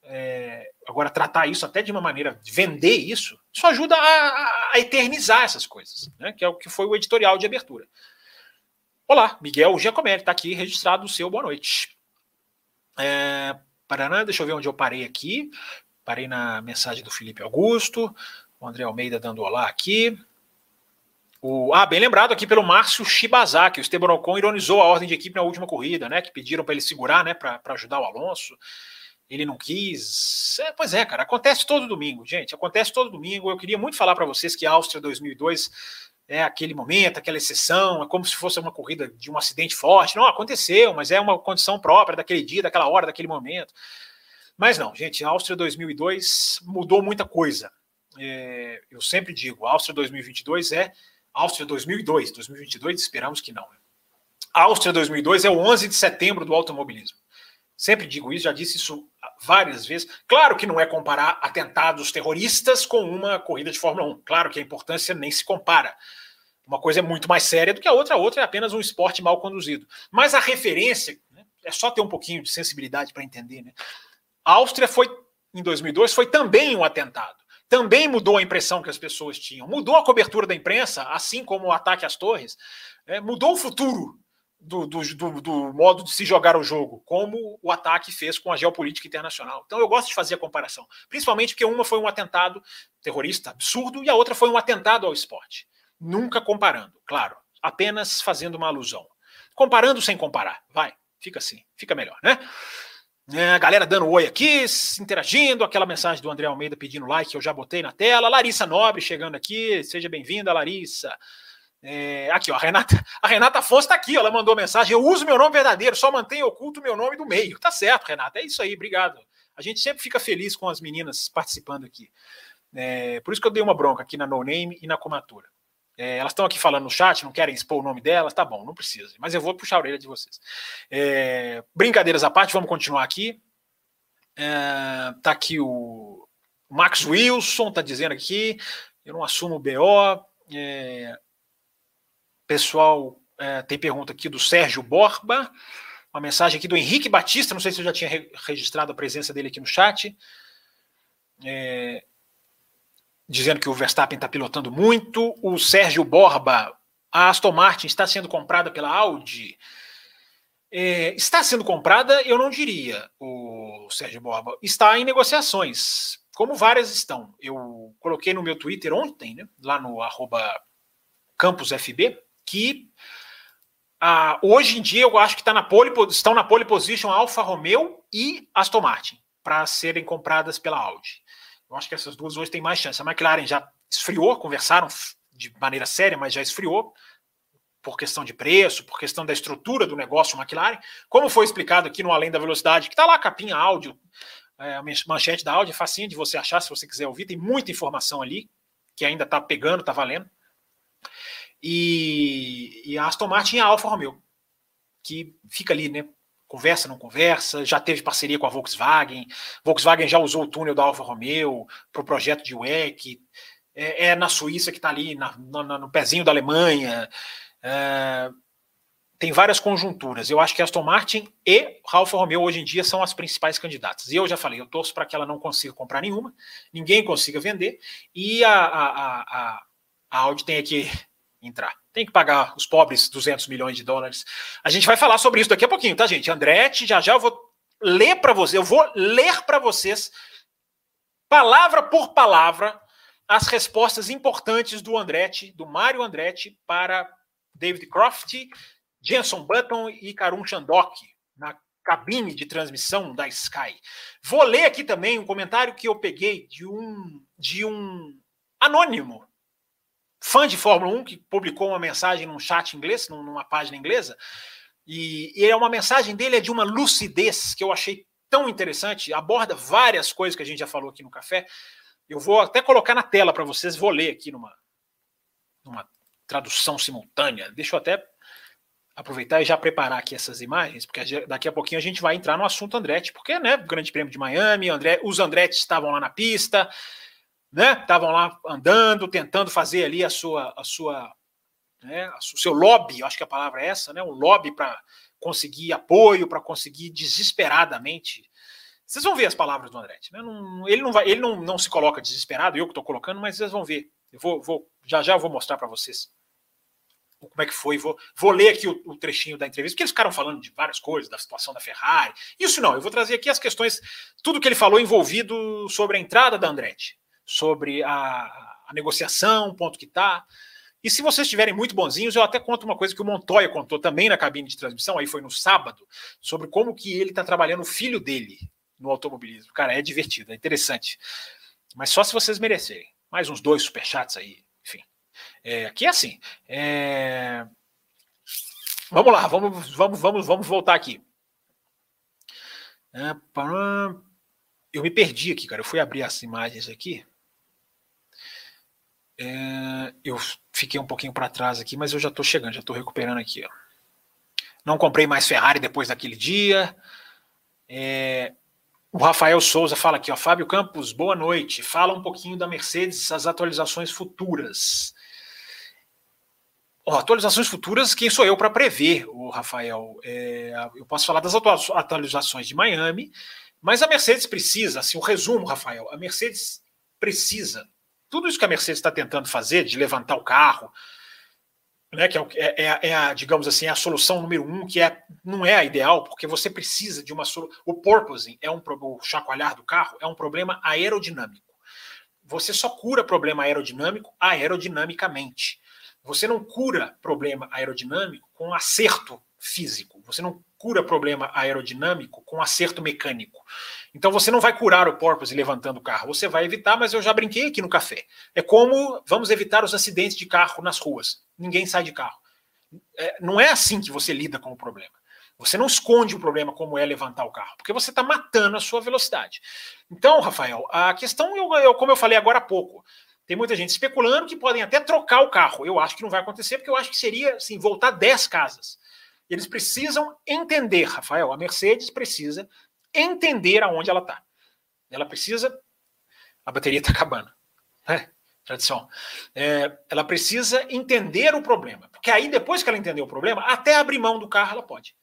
É, agora, tratar isso até de uma maneira, vender isso, isso ajuda a, a eternizar essas coisas, né? que é o que foi o editorial de abertura. Olá, Miguel Giacomelli, está aqui registrado o seu boa noite. É, Paraná, deixa eu ver onde eu parei aqui. Parei na mensagem do Felipe Augusto, o André Almeida dando olá aqui. O, ah, bem lembrado aqui pelo Márcio Shibazaki, o Esteban Ocon ironizou a ordem de equipe na última corrida, né? Que pediram para ele segurar, né? Para ajudar o Alonso. Ele não quis. É, pois é, cara, acontece todo domingo, gente. Acontece todo domingo. Eu queria muito falar para vocês que a Áustria 2002 é aquele momento, aquela exceção, é como se fosse uma corrida de um acidente forte. Não, aconteceu, mas é uma condição própria daquele dia, daquela hora, daquele momento. Mas não, gente, a Áustria 2002 mudou muita coisa. É, eu sempre digo, a Áustria 2022 é Áustria 2002. 2022 esperamos que não. A Áustria 2002 é o 11 de setembro do automobilismo. Sempre digo isso, já disse isso várias vezes. Claro que não é comparar atentados terroristas com uma corrida de Fórmula 1. Claro que a importância nem se compara. Uma coisa é muito mais séria do que a outra, a outra é apenas um esporte mal conduzido. Mas a referência, né, é só ter um pouquinho de sensibilidade para entender. Né? A Áustria foi, em 2002, foi também um atentado. Também mudou a impressão que as pessoas tinham. Mudou a cobertura da imprensa, assim como o ataque às torres, é, mudou o futuro do, do, do, do, modo de se jogar o jogo, como o ataque fez com a geopolítica internacional. Então eu gosto de fazer a comparação, principalmente porque uma foi um atentado terrorista absurdo e a outra foi um atentado ao esporte. Nunca comparando, claro, apenas fazendo uma alusão. Comparando sem comparar, vai, fica assim, fica melhor, né? É, galera dando oi aqui, interagindo, aquela mensagem do André Almeida pedindo like eu já botei na tela. Larissa Nobre chegando aqui, seja bem-vinda, Larissa. É, aqui, ó, a Renata, a Renata Afonso está aqui, ó, ela mandou mensagem. Eu uso meu nome verdadeiro, só mantenho oculto meu nome do meio. Tá certo, Renata, é isso aí, obrigado. A gente sempre fica feliz com as meninas participando aqui. É, por isso que eu dei uma bronca aqui na No Name e na Comatura. É, elas estão aqui falando no chat, não querem expor o nome delas, tá bom, não precisa, mas eu vou puxar a orelha de vocês. É, brincadeiras à parte, vamos continuar aqui. É, tá aqui o Max Wilson, tá dizendo aqui, eu não assumo o BO. É, pessoal, é, tem pergunta aqui do Sérgio Borba, uma mensagem aqui do Henrique Batista, não sei se eu já tinha re registrado a presença dele aqui no chat. É, dizendo que o Verstappen está pilotando muito. O Sérgio Borba, a Aston Martin está sendo comprada pela Audi. É, está sendo comprada, eu não diria, o Sérgio Borba. Está em negociações, como várias estão. Eu coloquei no meu Twitter ontem, né, lá no arroba campusfb, que ah, hoje em dia eu acho que tá na pole, estão na pole position Alfa Romeo e Aston Martin para serem compradas pela Audi. Acho que essas duas hoje têm mais chance. A McLaren já esfriou, conversaram de maneira séria, mas já esfriou por questão de preço, por questão da estrutura do negócio McLaren, como foi explicado aqui no Além da Velocidade, que está lá a capinha áudio, é, a manchete da áudio, é facinho de você achar se você quiser ouvir, tem muita informação ali, que ainda está pegando, está valendo. E, e, a Aston Martin e a Alfa Romeo, que fica ali, né, conversa, não conversa, já teve parceria com a Volkswagen, Volkswagen já usou o túnel da Alfa Romeo para o projeto de WEC, é, é na Suíça que está ali, na, no, no, pezinho da Alemanha, é, tem várias conjunturas. Eu acho que Aston Martin e Alfa Romeo hoje em dia são as principais candidatas. E eu já falei, eu torço para que ela não consiga comprar nenhuma, ninguém consiga vender, e a, a, a, a Audi tem aqui entrar. Tem que pagar os pobres 200 milhões de dólares. A gente vai falar sobre isso daqui a pouquinho, tá, gente? Andretti, já já eu vou ler para vocês, eu vou ler para vocês, palavra por palavra, as respostas importantes do Andretti, do Mário Andretti, para David Croft, Jenson Button e Karun Chandok, na cabine de transmissão da Sky. Vou ler aqui também um comentário que eu peguei de um, de um anônimo fã de Fórmula 1 que publicou uma mensagem num chat inglês, numa página inglesa, e, e é uma mensagem dele é de uma lucidez que eu achei tão interessante, aborda várias coisas que a gente já falou aqui no café. Eu vou até colocar na tela para vocês, vou ler aqui numa, numa tradução simultânea. Deixa eu até aproveitar e já preparar aqui essas imagens, porque daqui a pouquinho a gente vai entrar no assunto Andretti, porque, né, Grande Prêmio de Miami, André, os Andretti estavam lá na pista, né? Estavam lá andando, tentando fazer ali a sua, a sua, né? O seu lobby, acho que a palavra é essa, né? Um lobby para conseguir apoio, para conseguir desesperadamente. Vocês vão ver as palavras do Andretti. Né? Não, ele não, vai, ele não, não se coloca desesperado, eu que estou colocando, mas vocês vão ver. Eu vou, vou já já eu vou mostrar para vocês como é que foi. Vou, vou ler aqui o, o, trechinho da entrevista, porque eles ficaram falando de várias coisas, da situação da Ferrari. Isso não, eu vou trazer aqui as questões, tudo que ele falou envolvido sobre a entrada da Andretti sobre a, a negociação, ponto que está. E se vocês estiverem muito bonzinhos, eu até conto uma coisa que o Montoya contou também na cabine de transmissão, aí foi no sábado, sobre como que ele está trabalhando o filho dele no automobilismo. Cara, é divertido, é interessante. Mas só se vocês merecerem. Mais uns dois superchats aí, enfim. É, aqui é assim. É... Vamos lá, vamos, vamos, vamos, vamos voltar aqui. É, eu me perdi aqui, cara. Eu fui abrir as imagens aqui. É, eu fiquei um pouquinho para trás aqui, mas eu já estou chegando, já estou recuperando aqui. Ó. Não comprei mais Ferrari depois daquele dia. É, o Rafael Souza fala aqui, ó, Fábio Campos, boa noite. Fala um pouquinho da Mercedes, as atualizações futuras. Ó, atualizações futuras, quem sou eu para prever, o Rafael? É, eu posso falar das atualizações de Miami, mas a Mercedes precisa, assim, o um resumo, Rafael, a Mercedes precisa. Tudo isso que a Mercedes está tentando fazer, de levantar o carro, né, que é, é, é, é, a, digamos assim, a solução número um, que é, não é a ideal, porque você precisa de uma solução. O porpoising é um o chacoalhar do carro é um problema aerodinâmico. Você só cura problema aerodinâmico aerodinamicamente. Você não cura problema aerodinâmico com acerto físico. Você não cura problema aerodinâmico com acerto mecânico. Então você não vai curar o porpoise levantando o carro, você vai evitar, mas eu já brinquei aqui no café. É como vamos evitar os acidentes de carro nas ruas. Ninguém sai de carro. É, não é assim que você lida com o problema. Você não esconde o problema como é levantar o carro, porque você está matando a sua velocidade. Então, Rafael, a questão, eu, eu, como eu falei agora há pouco, tem muita gente especulando que podem até trocar o carro. Eu acho que não vai acontecer, porque eu acho que seria assim, voltar 10 casas. Eles precisam entender, Rafael, a Mercedes precisa entender aonde ela está. Ela precisa. A bateria está acabando. É, tradição. É, ela precisa entender o problema. Porque aí, depois que ela entender o problema, até abrir mão do carro ela pode.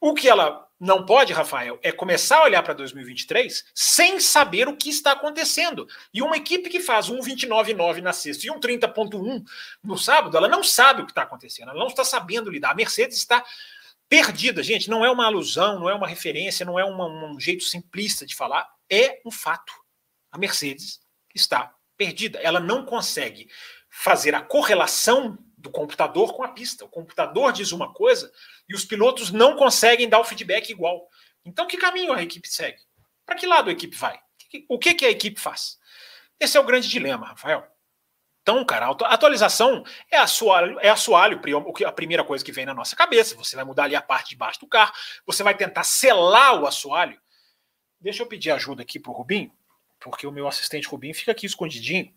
O que ela não pode, Rafael, é começar a olhar para 2023 sem saber o que está acontecendo. E uma equipe que faz um 29,9 na sexta e um 30,1 no sábado, ela não sabe o que está acontecendo, ela não está sabendo lidar. A Mercedes está perdida, gente. Não é uma alusão, não é uma referência, não é uma, um jeito simplista de falar, é um fato. A Mercedes está perdida. Ela não consegue fazer a correlação do computador com a pista. O computador diz uma coisa e os pilotos não conseguem dar o feedback igual. Então, que caminho a equipe segue? Para que lado a equipe vai? O que, que a equipe faz? Esse é o grande dilema, Rafael. Então, cara, a atualização é assoalho, é assoalho, a primeira coisa que vem na nossa cabeça. Você vai mudar ali a parte de baixo do carro, você vai tentar selar o assoalho. Deixa eu pedir ajuda aqui para o Rubinho, porque o meu assistente Rubinho fica aqui escondidinho.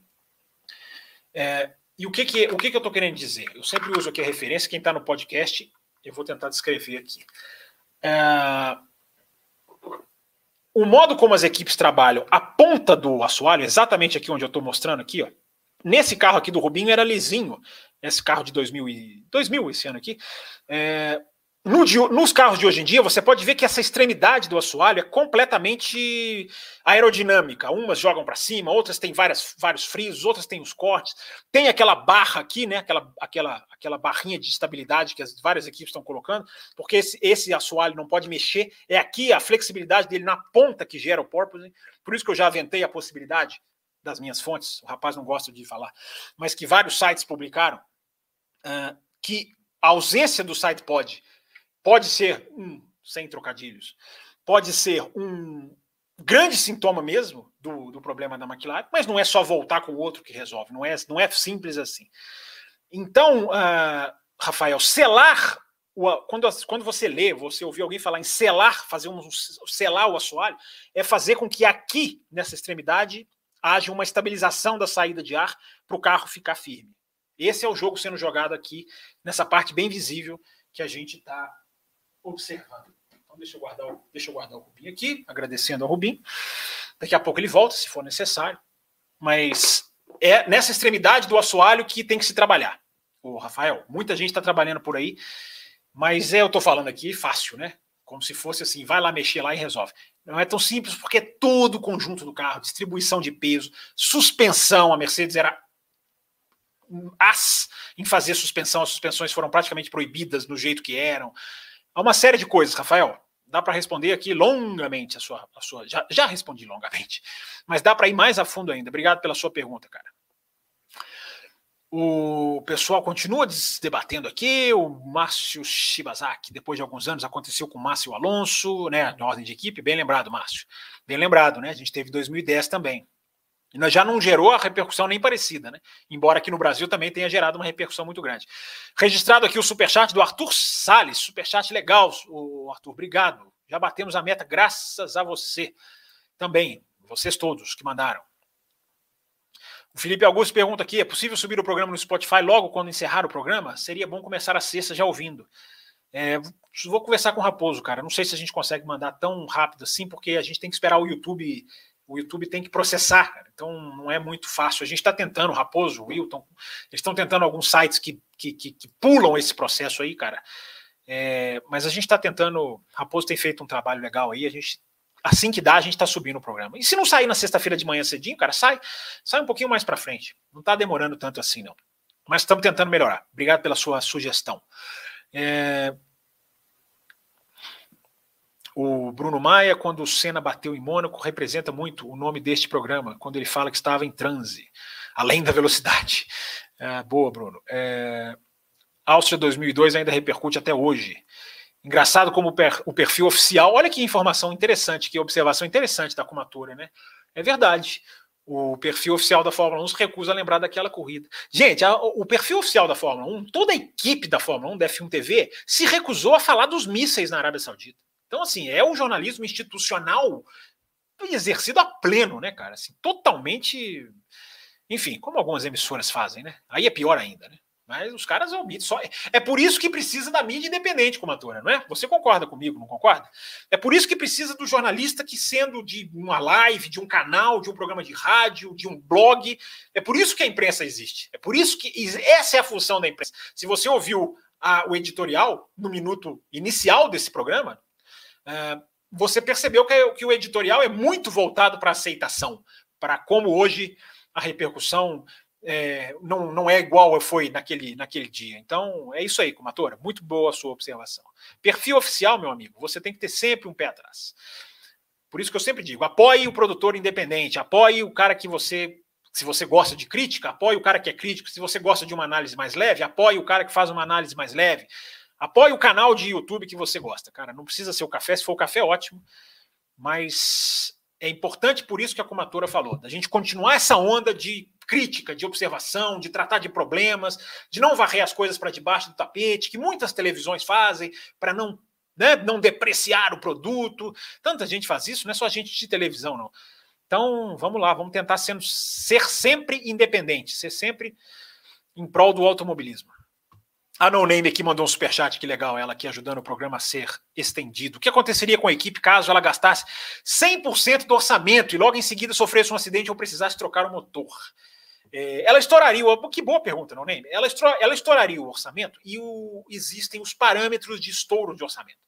É, e o que, que, o que, que eu estou querendo dizer? Eu sempre uso aqui a referência, quem está no podcast eu vou tentar descrever aqui. É... O modo como as equipes trabalham, a ponta do assoalho, exatamente aqui onde eu estou mostrando aqui, ó, nesse carro aqui do Rubinho era lisinho, esse carro de 2000, e, 2000 esse ano aqui, é, no, nos carros de hoje em dia, você pode ver que essa extremidade do assoalho é completamente aerodinâmica. Umas jogam para cima, outras têm várias, vários frisos, outras têm os cortes. Tem aquela barra aqui, né? Aquela, aquela, aquela barrinha de estabilidade que as várias equipes estão colocando, porque esse, esse assoalho não pode mexer. É aqui a flexibilidade dele na ponta que gera o porpoise. Por isso que eu já aventei a possibilidade das minhas fontes, o rapaz não gosta de falar, mas que vários sites publicaram uh, que a ausência do site pode pode ser um, sem trocadilhos, pode ser um grande sintoma mesmo do, do problema da McLaren, mas não é só voltar com o outro que resolve, não é, não é simples assim. Então, uh, Rafael, selar quando, quando você lê, você ouviu alguém falar em selar, fazer um selar o assoalho, é fazer com que aqui, nessa extremidade, haja uma estabilização da saída de ar para o carro ficar firme. Esse é o jogo sendo jogado aqui, nessa parte bem visível que a gente está observando. Então, deixa eu guardar, o, deixa eu guardar o Rubim aqui, agradecendo ao Rubim. Daqui a pouco ele volta, se for necessário. Mas é nessa extremidade do assoalho que tem que se trabalhar. O Rafael, muita gente está trabalhando por aí, mas é, eu estou falando aqui fácil, né? Como se fosse assim, vai lá mexer lá e resolve. Não é tão simples porque todo o conjunto do carro, distribuição de peso, suspensão. A Mercedes era as em fazer suspensão, as suspensões foram praticamente proibidas no jeito que eram. Há uma série de coisas, Rafael. Dá para responder aqui longamente a sua. A sua já, já respondi longamente, mas dá para ir mais a fundo ainda. Obrigado pela sua pergunta, cara. O pessoal continua debatendo aqui. O Márcio Shibazaki, depois de alguns anos, aconteceu com o Márcio Alonso, né? Na ordem de equipe. Bem lembrado, Márcio. Bem lembrado, né? A gente teve 2010 também já não gerou a repercussão nem parecida, né? Embora aqui no Brasil também tenha gerado uma repercussão muito grande. Registrado aqui o superchat do Arthur Sales, superchat legal, o Arthur, obrigado. Já batemos a meta graças a você também, vocês todos que mandaram. O Felipe Augusto pergunta aqui: é possível subir o programa no Spotify logo quando encerrar o programa? Seria bom começar a sexta já ouvindo. É, vou conversar com o Raposo, cara. Não sei se a gente consegue mandar tão rápido assim, porque a gente tem que esperar o YouTube o YouTube tem que processar, cara. então não é muito fácil. A gente está tentando, Raposo, Wilton, eles estão tentando alguns sites que, que, que, que, pulam esse processo aí, cara. É, mas a gente está tentando, Raposo tem feito um trabalho legal aí, a gente assim que dá, a gente está subindo o programa. E se não sair na sexta-feira de manhã cedinho, cara, sai, sai um pouquinho mais para frente. Não está demorando tanto assim, não. Mas estamos tentando melhorar. Obrigado pela sua sugestão. É... O Bruno Maia, quando o Senna bateu em Mônaco, representa muito o nome deste programa, quando ele fala que estava em transe, além da velocidade. É, boa, Bruno. É... Áustria 2002 ainda repercute até hoje. Engraçado como o perfil oficial, olha que informação interessante, que observação interessante da Comatura, né? É verdade. O perfil oficial da Fórmula 1 se recusa a lembrar daquela corrida. Gente, a, o perfil oficial da Fórmula 1, toda a equipe da Fórmula 1, da F1 TV, se recusou a falar dos mísseis na Arábia Saudita. Então, assim, é o jornalismo institucional exercido a pleno, né, cara? Assim, totalmente. Enfim, como algumas emissoras fazem, né? Aí é pior ainda, né? Mas os caras omitem só. É por isso que precisa da mídia independente, comadora, não é? Você concorda comigo, não concorda? É por isso que precisa do jornalista que, sendo de uma live, de um canal, de um programa de rádio, de um blog, é por isso que a imprensa existe. É por isso que essa é a função da imprensa. Se você ouviu a, o editorial no minuto inicial desse programa, uh, você percebeu que, que o editorial é muito voltado para aceitação, para como hoje a repercussão é, não, não é igual foi naquele, naquele dia. Então, é isso aí, Comatora. Muito boa a sua observação. Perfil oficial, meu amigo, você tem que ter sempre um pé atrás. Por isso que eu sempre digo: apoie o produtor independente, apoie o cara que você. Se você gosta de crítica, apoie o cara que é crítico. Se você gosta de uma análise mais leve, apoie o cara que faz uma análise mais leve. Apoie o canal de YouTube que você gosta, cara. Não precisa ser o café, se for o café, ótimo. Mas é importante, por isso que a Comatora falou, da gente continuar essa onda de crítica, de observação, de tratar de problemas, de não varrer as coisas para debaixo do tapete, que muitas televisões fazem para não, né, não depreciar o produto. Tanta gente faz isso, não é só gente de televisão, não. Então, vamos lá, vamos tentar sendo, ser sempre independente, ser sempre em prol do automobilismo. A No Name aqui mandou um superchat, que legal, ela aqui ajudando o programa a ser estendido. O que aconteceria com a equipe caso ela gastasse 100% do orçamento e logo em seguida sofresse um acidente ou precisasse trocar o motor? É, ela estouraria, o, que boa pergunta, não nem? Ela, ela estouraria o orçamento e o, existem os parâmetros de estouro de orçamento.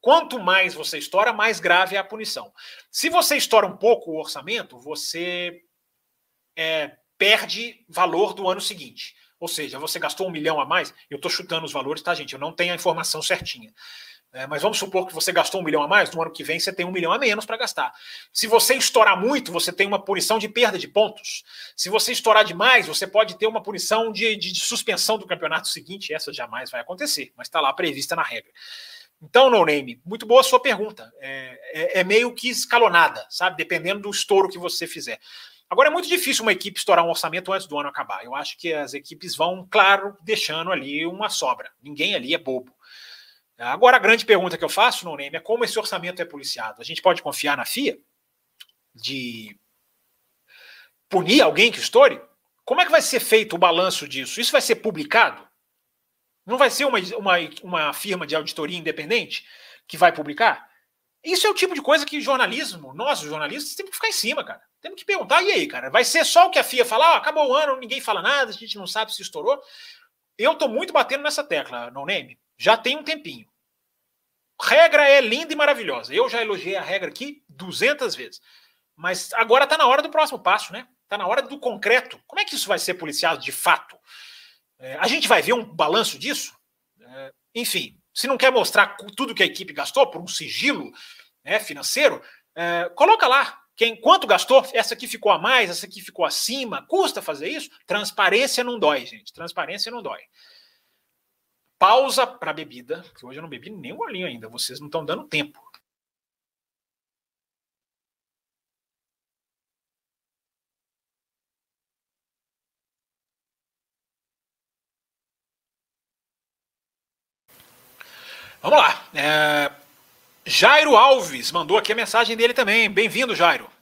Quanto mais você estoura, mais grave é a punição. Se você estoura um pouco o orçamento, você é, perde valor do ano seguinte. Ou seja, você gastou um milhão a mais, eu estou chutando os valores, tá, gente? Eu não tenho a informação certinha. É, mas vamos supor que você gastou um milhão a mais, no ano que vem você tem um milhão a menos para gastar. Se você estourar muito, você tem uma punição de perda de pontos. Se você estourar demais, você pode ter uma punição de, de, de suspensão do campeonato seguinte. Essa jamais vai acontecer, mas está lá prevista na regra. Então, no name, muito boa a sua pergunta. É, é, é, meio que escalonada, sabe? Dependendo do estouro que você fizer. Agora é muito difícil uma equipe estourar um orçamento antes do ano acabar. Eu acho que as equipes vão, claro, deixando ali uma sobra. Ninguém ali é bobo. Agora, a grande pergunta que eu faço, no Neme, é como esse orçamento é policiado. A gente pode confiar na FIA de punir alguém que estoure? Como é que vai ser feito o balanço disso? Isso vai ser publicado? Não vai ser uma, uma, uma firma de auditoria independente que vai publicar? Isso é o tipo de coisa que jornalismo, nós jornalistas, temos que ficar em cima, cara. Temos que perguntar, e aí, cara? Vai ser só o que a FIA falar? Oh, acabou o ano, ninguém fala nada, a gente não sabe se estourou. Eu estou muito batendo nessa tecla, no name já tem um tempinho. Regra é linda e maravilhosa. Eu já elogiei a regra aqui 200 vezes. Mas agora está na hora do próximo passo, né? Está na hora do concreto. Como é que isso vai ser policiado de fato? É, a gente vai ver um balanço disso? É, enfim, se não quer mostrar tudo que a equipe gastou por um sigilo né, financeiro, é, coloca lá. Quem, quanto gastou? Essa aqui ficou a mais, essa aqui ficou acima. Custa fazer isso? Transparência não dói, gente. Transparência não dói pausa para bebida, que hoje eu não bebi nem um golinho ainda, vocês não estão dando tempo. Vamos lá. É... Jairo Alves mandou aqui a mensagem dele também. Bem-vindo, Jairo.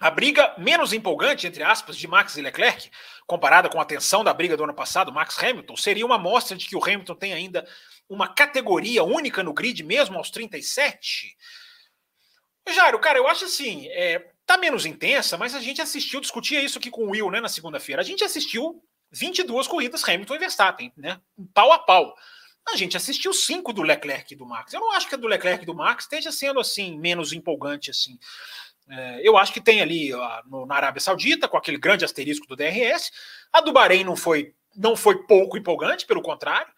A briga menos empolgante, entre aspas, de Max e Leclerc comparada com a tensão da briga do ano passado, Max Hamilton, seria uma mostra de que o Hamilton tem ainda uma categoria única no grid, mesmo aos 37? Jairo, cara, eu acho assim, é, tá menos intensa, mas a gente assistiu, discutia isso aqui com o Will, né, na segunda-feira. A gente assistiu 22 corridas Hamilton e Verstappen, né, pau a pau. a gente assistiu cinco do Leclerc e do Max. Eu não acho que a do Leclerc e do Max esteja sendo assim menos empolgante assim. É, eu acho que tem ali no, na Arábia Saudita, com aquele grande asterisco do DRS. A do Bahrein não foi, não foi pouco empolgante, pelo contrário.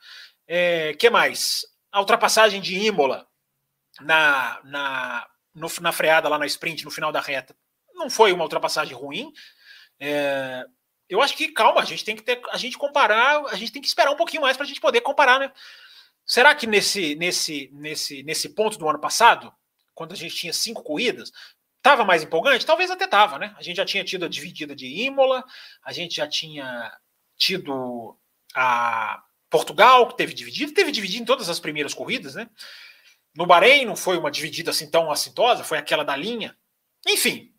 É, que mais? A ultrapassagem de Imola na, na, no, na freada lá na sprint, no final da reta, não foi uma ultrapassagem ruim. É, eu acho que, calma, a gente tem que ter, a gente comparar, a gente tem que esperar um pouquinho mais para a gente poder comparar, né? Será que nesse, nesse, nesse, nesse ponto do ano passado, quando a gente tinha cinco corridas, estava mais empolgante? Talvez até estava, né? A gente já tinha tido a dividida de Imola, a gente já tinha tido a Portugal, que teve dividido, teve dividido em todas as primeiras corridas, né? No Bahrein não foi uma dividida assim tão assintosa, foi aquela da linha. Enfim,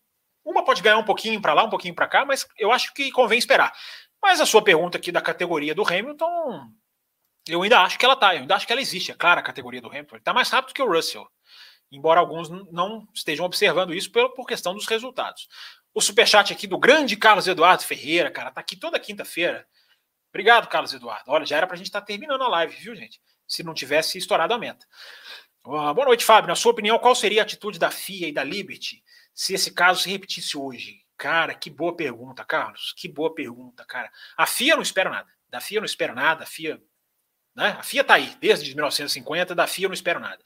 uma pode ganhar um pouquinho para lá, um pouquinho para cá, mas eu acho que convém esperar. Mas a sua pergunta aqui da categoria do Hamilton, eu ainda acho que ela tá, eu ainda acho que ela existe, é clara a categoria do Hamilton. Ele está mais rápido que o Russell, embora alguns não estejam observando isso por, questão dos resultados. O superchat aqui do grande Carlos Eduardo Ferreira, cara, tá aqui toda quinta-feira. Obrigado, Carlos Eduardo. Olha, já era para a gente estar tá terminando a live, viu, gente? Se não tivesse estourado a meta. Uh, boa noite, Fábio. Na sua opinião, qual seria a atitude da FIA e da Liberty se esse caso se repetisse hoje? Cara, que boa pergunta, Carlos. Que boa pergunta, cara. A FIA não espera nada. Da FIA não espera nada. A FIA, né? A FIA tá aí desde 1950. Da FIA não espera nada.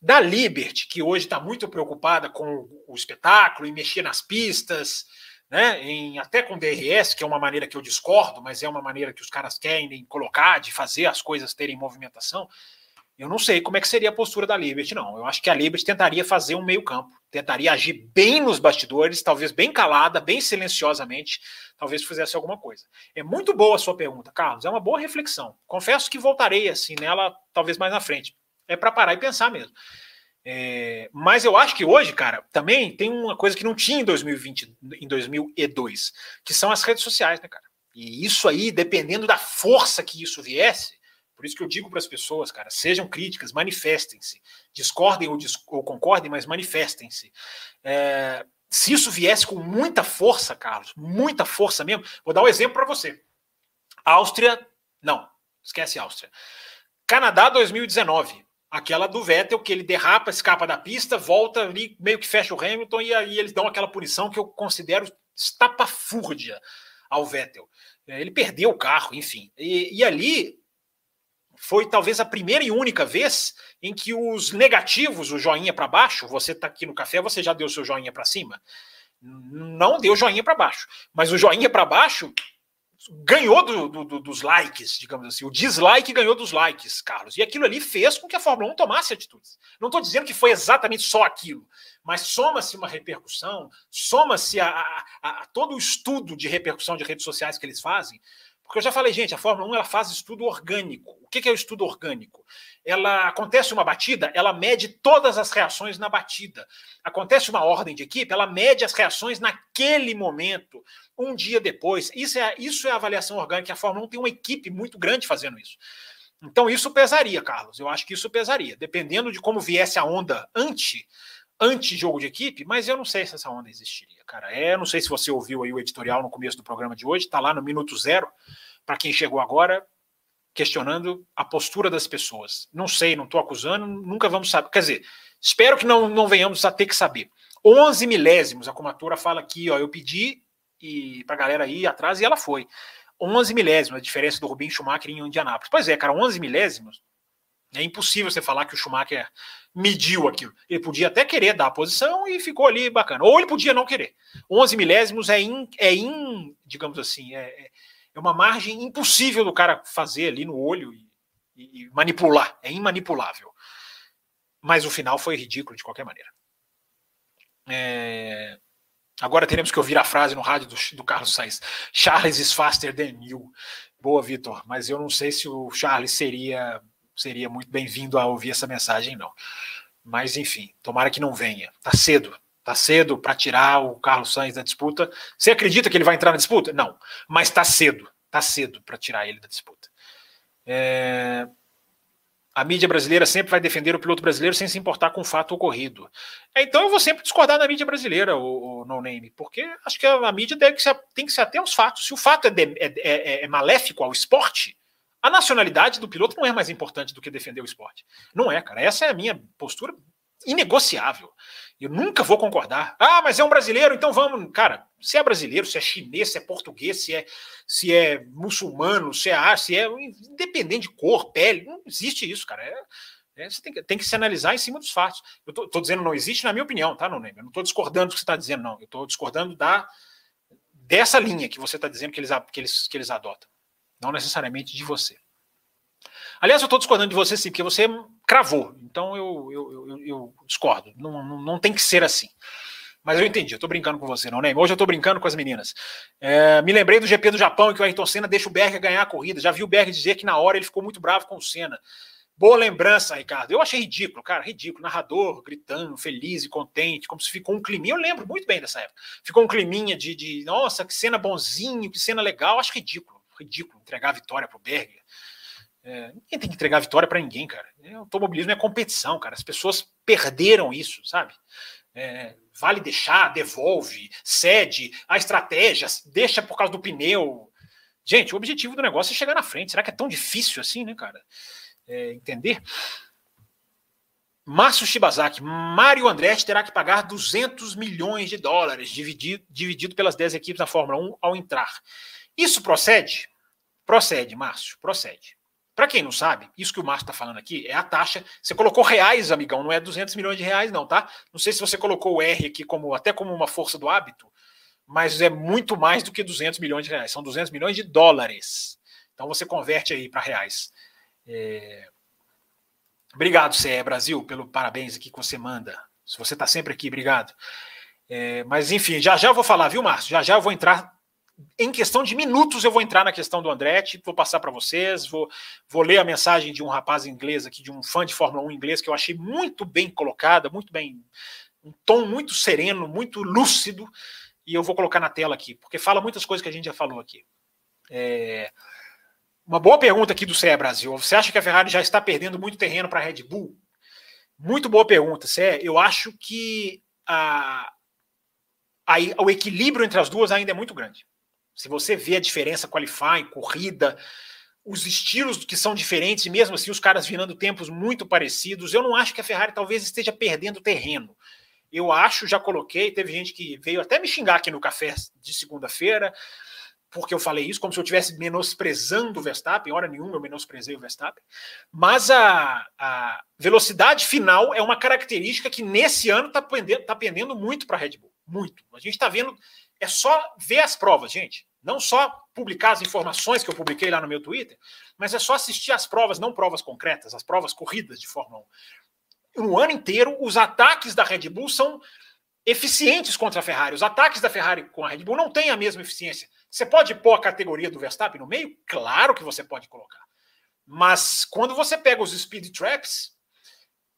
Da Liberty, que hoje está muito preocupada com o espetáculo e mexer nas pistas, né? Em, até com DRS, que é uma maneira que eu discordo, mas é uma maneira que os caras querem colocar de fazer as coisas terem movimentação. Eu não sei como é que seria a postura da Liberty, não. Eu acho que a Liberty tentaria fazer um meio-campo, tentaria agir bem nos bastidores, talvez bem calada, bem silenciosamente, talvez fizesse alguma coisa. É muito boa a sua pergunta, Carlos. É uma boa reflexão. Confesso que voltarei assim nela, talvez mais na frente. É para parar e pensar mesmo. É, mas eu acho que hoje, cara, também tem uma coisa que não tinha em 2020, em 2002, que são as redes sociais, né, cara? E isso aí, dependendo da força que isso viesse, por isso que eu digo para as pessoas, cara, sejam críticas, manifestem-se. Discordem ou, ou, concordem, mas manifestem-se. É, se isso viesse com muita força, Carlos, muita força mesmo, vou dar um exemplo para você. Áustria, não, esquece Áustria. Canadá 2019, aquela do Vettel, que ele derrapa, escapa da pista, volta ali, meio que fecha o Hamilton, e aí eles dão aquela punição que eu considero estapafúrdia ao Vettel. É, ele perdeu o carro, enfim. E, e ali foi talvez a primeira e única vez em que os negativos, o joinha para baixo, você está aqui no café, você já deu seu joinha para cima? Não deu joinha para baixo, mas o joinha para baixo ganhou do, do, dos likes, digamos assim. O dislike ganhou dos likes, Carlos. E aquilo ali fez com que a Fórmula 1 tomasse atitudes. Não estou dizendo que foi exatamente só aquilo, mas soma-se uma repercussão, soma-se a, a, a, todo o estudo de repercussão de redes sociais que eles fazem, porque eu já falei, gente, a Fórmula 1 ela faz estudo orgânico. O que é o estudo orgânico? Ela acontece uma batida, ela mede todas as reações na batida. Acontece uma ordem de equipe, ela mede as reações naquele momento, um dia depois. Isso é, isso é avaliação orgânica. A Fórmula 1 tem uma equipe muito grande fazendo isso. Então, isso pesaria, Carlos. Eu acho que isso pesaria. Dependendo de como viesse a onda anti anti-jogo de equipe, mas eu não sei se essa onda existiria, cara. É, não sei se você ouviu aí o editorial no começo do programa de hoje, tá lá no minuto zero, para quem chegou agora, questionando a postura das pessoas. Não sei, não estou acusando, nunca vamos saber. Quer dizer, espero que não, não venhamos a ter que saber. 11 milésimos, a comatura fala aqui, ó, eu pedi e para a galera ir atrás e ela foi. 11 milésimos, a diferença do Rubinho Schumacher em Indianápolis. Pois é, cara, 11 milésimos é impossível você falar que o Schumacher mediu aquilo. Ele podia até querer dar a posição e ficou ali bacana. Ou ele podia não querer. 11 milésimos é in, é in digamos assim, é, é uma margem impossível do cara fazer ali no olho e, e, manipular. É imanipulável. Mas o final foi ridículo de qualquer maneira. É... Agora teremos que ouvir a frase no rádio do, do Carlos Sainz: Charles is faster than you. Boa, Vitor. Mas eu não sei se o Charles seria seria muito bem-vindo a ouvir essa mensagem, não. Mas, enfim, tomara que não venha. Tá cedo. Tá cedo para tirar o Carlos Sainz da disputa. Você acredita que ele vai entrar na disputa? Não. Mas tá cedo. Tá cedo para tirar ele da disputa. É... A mídia brasileira sempre vai defender o piloto brasileiro sem se importar com o fato ocorrido. Então eu vou sempre discordar da mídia brasileira, o, o No Name, porque acho que a, a mídia que se, tem que se ater aos fatos. Se o fato é, de, é, é, é maléfico ao esporte, A nacionalidade do piloto não é mais importante do que defender o esporte. Não é, cara. Essa é a minha postura inegociável. Eu nunca vou concordar. Ah, mas é um brasileiro, então vamos. Cara, se é brasileiro, se é chinês, se é português, se é, se é muçulmano, se é, se é independente de cor, pele, não existe isso, cara. É, é, você tem que, tem que, se analisar em cima dos fatos. Eu estou dizendo não existe na minha opinião, tá, Nonem? Eu não estou discordando do que você está dizendo, não. Eu estou discordando da, dessa linha que você está dizendo que eles, que, eles, que eles adotam. Não necessariamente de você. Aliás, eu estou discordando de você sim, porque você cravou. Então eu, eu, eu, eu discordo. Não, não, não, tem que ser assim. Mas eu entendi, eu estou brincando com você, não, né? Hoje eu estou brincando com as meninas. É, me lembrei do GP do Japão que o Ayrton Senna deixa o Berger ganhar a corrida. Já vi o Berger dizer que na hora ele ficou muito bravo com o Senna. Boa lembrança, Ricardo. Eu achei ridículo, cara, ridículo. Narrador gritando, feliz e contente, como se ficou um climinha. Eu lembro muito bem dessa época. Ficou um climinha de, de nossa, que cena bonzinho, que cena legal. Acho ridículo, ridículo entregar a vitória pro Berger. É, ninguém tem que entregar vitória para ninguém, cara. É, automobilismo é competição, cara. As pessoas perderam isso, sabe? É, vale deixar, devolve, cede, a estratégia, deixa por causa do pneu. Gente, o objetivo do negócio é chegar na frente. Será que é tão difícil assim, né, cara? É, entender? Márcio Shibazaki, Mário Andretti terá que pagar 200 milhões de dólares, dividido, dividido pelas 10 equipes da Fórmula 1 ao entrar. Isso procede? Procede, Márcio, procede. Para quem não sabe, isso que o Márcio está falando aqui é a taxa. Você colocou reais, amigão, não é 200 milhões de reais, não, tá? Não sei se você colocou o R aqui como até como uma força do hábito, mas é muito mais do que 200 milhões de reais. São 200 milhões de dólares. Então você converte aí para reais. É... Obrigado, CE Brasil, pelo parabéns aqui que você manda. Se você está sempre aqui, obrigado. É... Mas enfim, já já eu vou falar, viu, Márcio? Já já eu vou entrar em questão de minutos eu vou entrar na questão do Andretti, vou passar para vocês, vou, vou ler a mensagem de um rapaz inglês aqui, de um fã de Fórmula 1 inglês, que eu achei muito bem colocada, muito bem, um tom muito sereno, muito lúcido, e eu vou colocar na tela aqui, porque fala muitas coisas que a gente já falou aqui. É... Uma boa pergunta aqui do CE Brasil. Você acha que a Ferrari já está perdendo muito terreno para a Red Bull? Muito boa pergunta, CE. Eu acho que a... A... o equilíbrio entre as duas ainda é muito grande. Se você vê a diferença qualifying, corrida, os estilos que são diferentes, mesmo assim os caras virando tempos muito parecidos, eu não acho que a Ferrari talvez esteja perdendo terreno. Eu acho, já coloquei, teve gente que veio até me xingar aqui no café de segunda-feira, porque eu falei isso, como se eu estivesse menosprezando o Verstappen, hora nenhuma eu menosprezei o Verstappen, mas a, a velocidade final é uma característica que nesse ano está pendendo, tá pendendo muito para a Red Bull, muito. A gente está vendo é só ver as provas, gente. Não só publicar as informações que eu publiquei lá no meu Twitter, mas é só assistir as provas, não provas concretas, as provas corridas de Fórmula 1. No ano inteiro, os ataques da Red Bull são eficientes contra a Ferrari. Os ataques da Ferrari com a Red Bull não têm a mesma eficiência. Você pode pôr a categoria do Verstappen no meio? Claro que você pode colocar. Mas quando você pega os speed traps,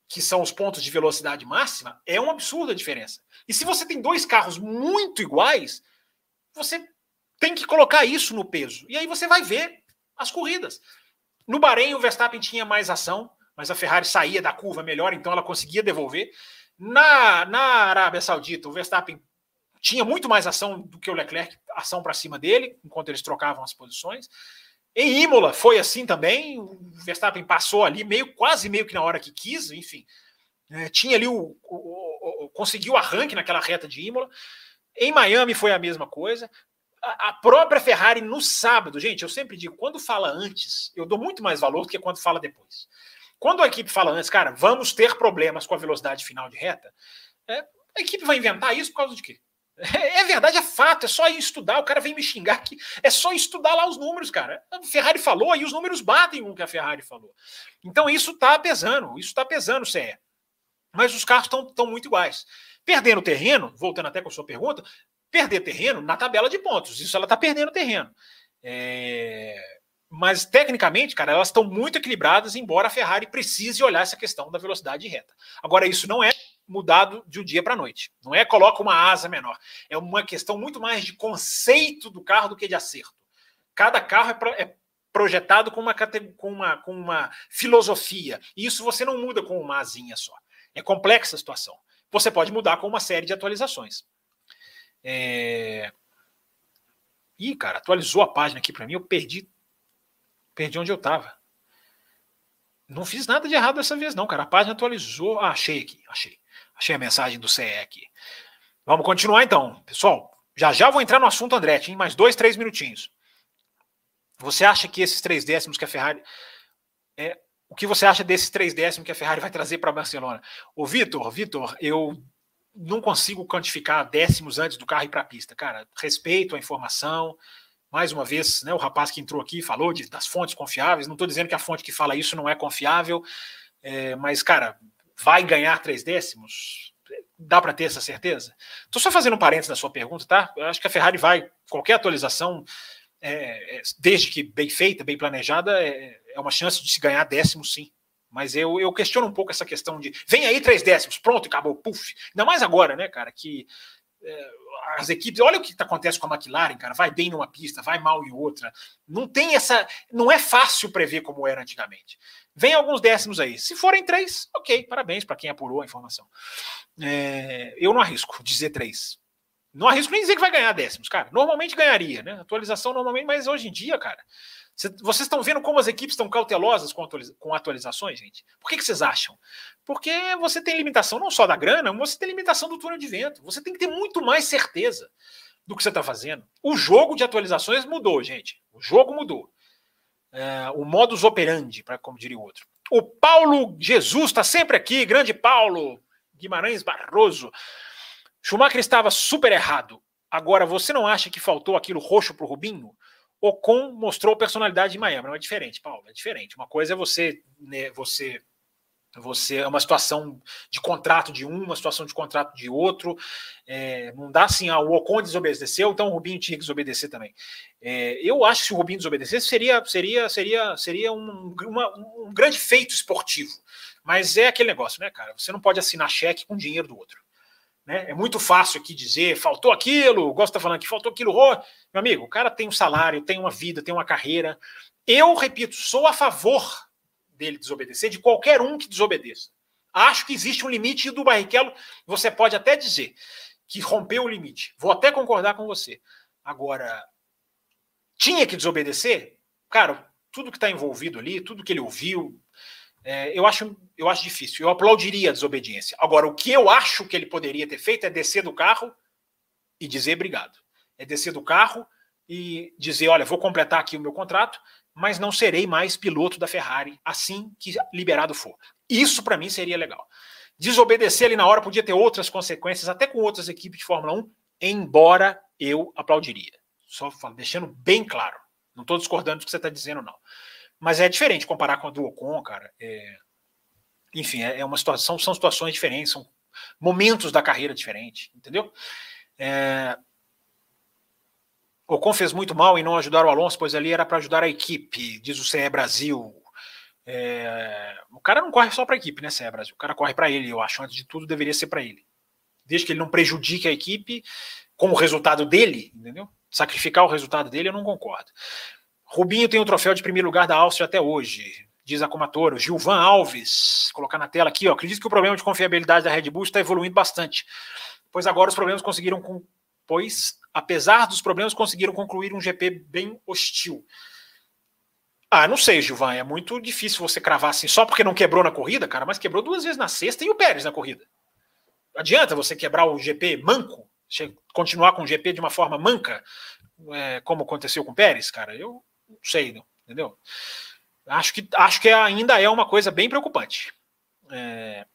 que são os pontos de velocidade máxima, é uma absurda a diferença. E se você tem dois carros muito iguais, você tem que colocar isso no peso. E aí você vai ver as corridas. No Bahrein, o Verstappen tinha mais ação, mas a Ferrari saía da curva melhor, então ela conseguia devolver. Na, na Arábia Saudita, o Verstappen tinha muito mais ação do que o Leclerc, ação para cima dele, enquanto eles trocavam as posições. Em Imola foi assim também. O Verstappen passou ali meio, quase meio que na hora que quis, enfim. É, tinha ali o, o, o, conseguiu o arranque naquela reta de Imola. Em Miami foi a mesma coisa. A, a, própria Ferrari no sábado, gente, eu sempre digo, quando fala antes, eu dou muito mais valor do que quando fala depois. Quando a equipe fala antes, cara, vamos ter problemas com a velocidade final de reta, é, a equipe vai inventar isso por causa de quê? É, é, verdade, é fato, é só estudar. O cara vem me xingar aqui. É só estudar lá os números, cara. A Ferrari falou e os números batem com o que a Ferrari falou. Então isso está pesando, isso está pesando, CE. Mas os carros estão muito iguais. Perdendo terreno, voltando até com a sua pergunta, perder terreno na tabela de pontos. Isso ela está perdendo terreno. É... Mas tecnicamente, cara, elas estão muito equilibradas, embora a Ferrari precise olhar essa questão da velocidade reta. Agora, isso não é mudado de um dia para a noite. Não é coloca uma asa menor. É uma questão muito mais de conceito do carro do que de acerto. Cada carro é, é projetado com uma, com, uma, com uma filosofia. E isso você não muda com uma asinha só. É complexa a situação. Você pode mudar com uma série de atualizações. É... Ih, cara, atualizou a página aqui para mim, eu perdi. Perdi onde eu estava. Não fiz nada de errado dessa vez, não, cara. A página atualizou. Ah, achei aqui, achei. Achei a mensagem do CE aqui. Vamos continuar então. Pessoal, já já vou entrar no assunto Andretti, em mais dois, três minutinhos. Você acha que esses três décimos que a Ferrari. É, o que você acha desses três décimos que a Ferrari vai trazer para Barcelona? O Vitor, Vitor, eu não consigo quantificar décimos antes do carro ir para a pista. Cara, respeito a informação. Mais uma vez, né, o rapaz que entrou aqui falou de, das fontes confiáveis. Não estou dizendo que a fonte que fala isso não é confiável, é, mas, cara, vai ganhar três décimos? Dá para ter essa certeza? Estou só fazendo um parênteses na sua pergunta, tá? Eu acho que a Ferrari vai, qualquer atualização, é, é, desde que bem feita, bem planejada, é, é uma chance de se ganhar décimos, sim. Mas eu, eu questiono um pouco essa questão de vem aí três décimos, pronto, acabou, puf. Ainda mais agora, né, cara, que é, as equipes, olha o que acontece com a McLaren, cara, vai bem numa pista, vai mal em outra. Não tem essa, não é fácil prever como era antigamente. Vem alguns décimos aí. Se forem três, ok, parabéns para quem apurou a informação. É, eu não arrisco dizer três. Não arrisco nem dizer que vai ganhar décimos, cara. Normalmente ganharia, né? Atualização normalmente, mas hoje em dia, cara, vocês estão vendo como as equipes estão cautelosas com atualizações, gente? Por que, que vocês acham? Porque você tem limitação não só da grana, mas você tem limitação do túnel de vento. Você tem que ter muito mais certeza do que você está fazendo. O jogo de atualizações mudou, gente. O jogo mudou. É, o modus operandi, para como diria o outro. O Paulo Jesus está sempre aqui, grande Paulo Guimarães Barroso. Schumacher estava super errado. Agora, você não acha que faltou aquilo roxo para o Rubinho? Ocon mostrou personalidade em Miami, não é diferente, Paulo, é diferente. Uma coisa é você, né, você você é uma situação de contrato de um, uma situação de contrato de outro. É, não dá assim, ah, o Ocon desobedeceu, então o Rubinho tinha que desobedecer também. É, eu acho que se o Rubinho desobedecesse, seria, seria, seria, seria um, uma, um grande feito esportivo. Mas é aquele negócio, né, cara? Você não pode assinar cheque com dinheiro do outro. Né? É muito fácil aqui dizer, faltou aquilo, gosto de falando que faltou aquilo. Oh, meu amigo, o cara tem um salário, tem uma vida, tem uma carreira. Eu, repito, sou a favor dele desobedecer, de qualquer um que desobedeça. Acho que existe um limite e do Barrichello você pode até dizer que rompeu o limite. Vou até concordar com você. Agora, tinha que desobedecer? Cara, tudo que está envolvido ali, tudo que ele ouviu, é, eu, acho, eu acho difícil. Eu aplaudiria a desobediência. Agora, o que eu acho que ele poderia ter feito é descer do carro e dizer obrigado. É descer do carro e dizer: olha, vou completar aqui o meu contrato, mas não serei mais piloto da Ferrari assim que liberado for. Isso para mim seria legal. Desobedecer ali na hora podia ter outras consequências, até com outras equipes de Fórmula 1, embora eu aplaudiria. Só deixando bem claro. Não estou discordando do que você está dizendo, não. Mas é diferente comparar com a do Ocon, cara. É... Enfim, é, é uma situação, são situações diferentes, são momentos da carreira diferentes, entendeu? É... Ocon fez muito mal em não ajudar o Alonso, pois ali era para ajudar a equipe, diz o CE Brasil. É... O cara não corre só para a equipe, né, CE Brasil? O cara corre para ele, eu acho. Antes de tudo, deveria ser para ele. Desde que ele não prejudique a equipe com o resultado dele, entendeu? Sacrificar o resultado dele, eu não concordo. Rubinho tem o troféu de primeiro lugar da Áustria até hoje, diz a Comatoro. Gilvan Alves, colocar na tela aqui, ó. Acredito que o problema de confiabilidade da Red Bull está evoluindo bastante, pois agora os problemas conseguiram, com... pois apesar dos problemas conseguiram concluir um GP bem hostil. Ah, não sei, Gilvan, é muito difícil você cravar assim, só porque não quebrou na corrida, cara, mas quebrou duas vezes na sexta e o Pérez na corrida. Adianta você quebrar o GP manco, continuar com o GP de uma forma manca, é, como aconteceu com o Pérez, cara? Eu não sei, não, entendeu? Acho que, acho que ainda é uma coisa bem preocupante. É...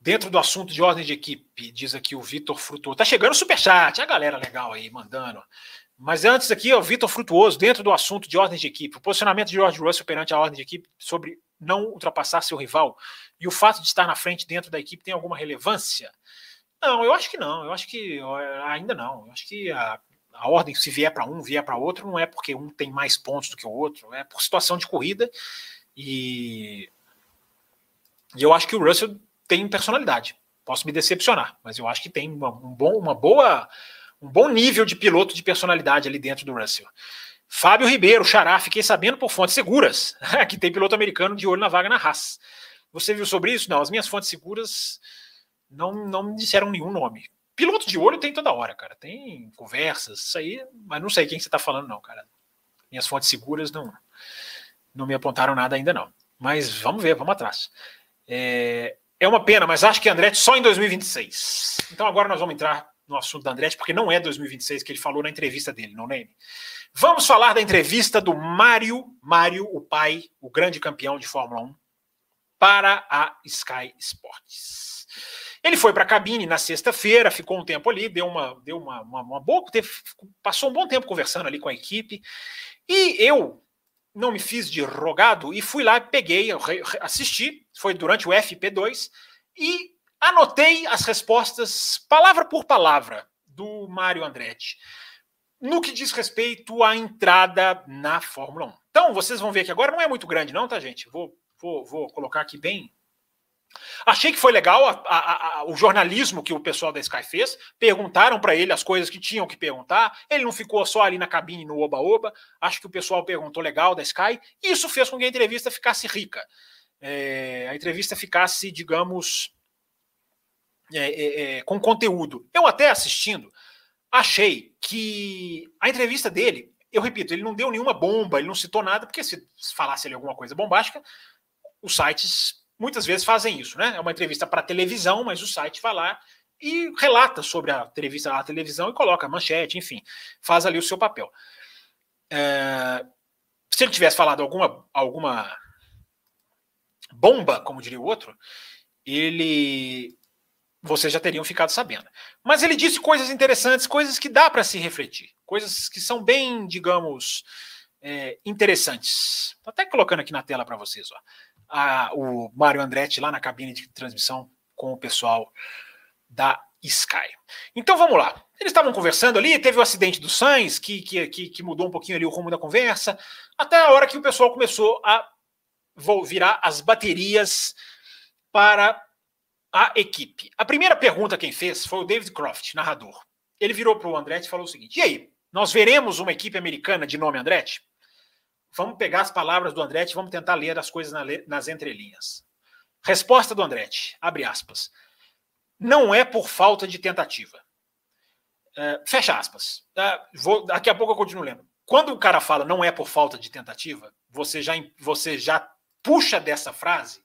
Dentro do assunto de ordem de equipe, diz aqui o Vitor Frutuoso. Tá chegando o superchat, a galera legal aí, mandando. Mas antes aqui, o Vitor Frutuoso, dentro do assunto de ordem de equipe, o posicionamento de George Russell perante a ordem de equipe sobre não ultrapassar seu rival e o fato de estar na frente dentro da equipe tem alguma relevância? Não, eu acho que não. Eu acho que ainda não. Eu acho que a, a ordem, se vier para um, vier para outro, não é porque um tem mais pontos do que o outro, é por situação de corrida. E, e eu acho que o Russell tem personalidade. Posso me decepcionar, mas eu acho que tem uma, um bom, uma boa, um bom nível de piloto de personalidade ali dentro do Russell. Fábio Ribeiro, Xará, fiquei sabendo por fontes seguras que tem piloto americano de olho na vaga na Haas. Você viu sobre isso? Não, as minhas fontes seguras não, não me disseram nenhum nome. Piloto de olho tem toda hora, cara. Tem conversas, isso aí, mas não sei quem você tá falando, não, cara. Minhas fontes seguras não, não me apontaram nada ainda não. Mas vamos ver, vamos atrás. É, é uma pena, mas acho que Andretti só em 2026. Então agora nós vamos entrar no assunto da Andretti, porque não é 2026 que ele falou na entrevista dele, não name. Vamos falar da entrevista do Mário, Mário, o pai, o grande campeão de Fórmula 1, para a Sky Sports. Ele foi para a cabine na sexta-feira, ficou um tempo ali, deu uma, deu uma, uma, uma boa, teve, passou um bom tempo conversando ali com a equipe. E eu não me fiz de rogado e fui lá, peguei, assisti, foi durante o FP2 e anotei as respostas palavra por palavra do Mário Andretti no que diz respeito à entrada na Fórmula 1. Então, vocês vão ver que agora não é muito grande, não, tá, gente? Vou, vou, vou colocar aqui bem. Achei que foi legal a, a, a, o jornalismo que o pessoal da Sky fez. Perguntaram para ele as coisas que tinham que perguntar. Ele não ficou só ali na cabine no oba-oba. Acho que o pessoal perguntou legal da Sky. Isso fez com que a entrevista ficasse rica. É, a entrevista ficasse, digamos, é, é, é, com conteúdo. Eu até assistindo, achei que a entrevista dele, eu repito, ele não deu nenhuma bomba, ele não citou nada, porque se falasse ali alguma coisa bombástica, os sites muitas vezes fazem isso, né? É uma entrevista para televisão, mas o site vai lá e relata sobre a entrevista à televisão e coloca manchete, enfim, faz ali o seu papel. É, se ele tivesse falado alguma, alguma bomba, como diria o outro, ele vocês já teriam ficado sabendo. Mas ele disse coisas interessantes, coisas que dá para se refletir, coisas que são bem, digamos, é, interessantes. Estou até colocando aqui na tela para vocês. Ó. A, o Mário Andretti lá na cabine de transmissão com o pessoal da Sky. Então vamos lá. Eles estavam conversando ali, teve o acidente do Sainz, que, que, que, mudou um pouquinho ali o rumo da conversa, até a hora que o pessoal começou a virar as baterias para a equipe. A primeira pergunta quem fez foi o David Croft, narrador. Ele virou para o Andretti e falou o seguinte: E aí, nós veremos uma equipe americana de nome Andretti? Vamos pegar as palavras do Andretti vamos tentar ler as coisas nas entrelinhas. Resposta do Andretti, abre aspas. Não é por falta de tentativa. É, fecha aspas. É, vou, daqui a pouco eu continuo lendo. Quando o cara fala não é por falta de tentativa, você já, você já puxa dessa frase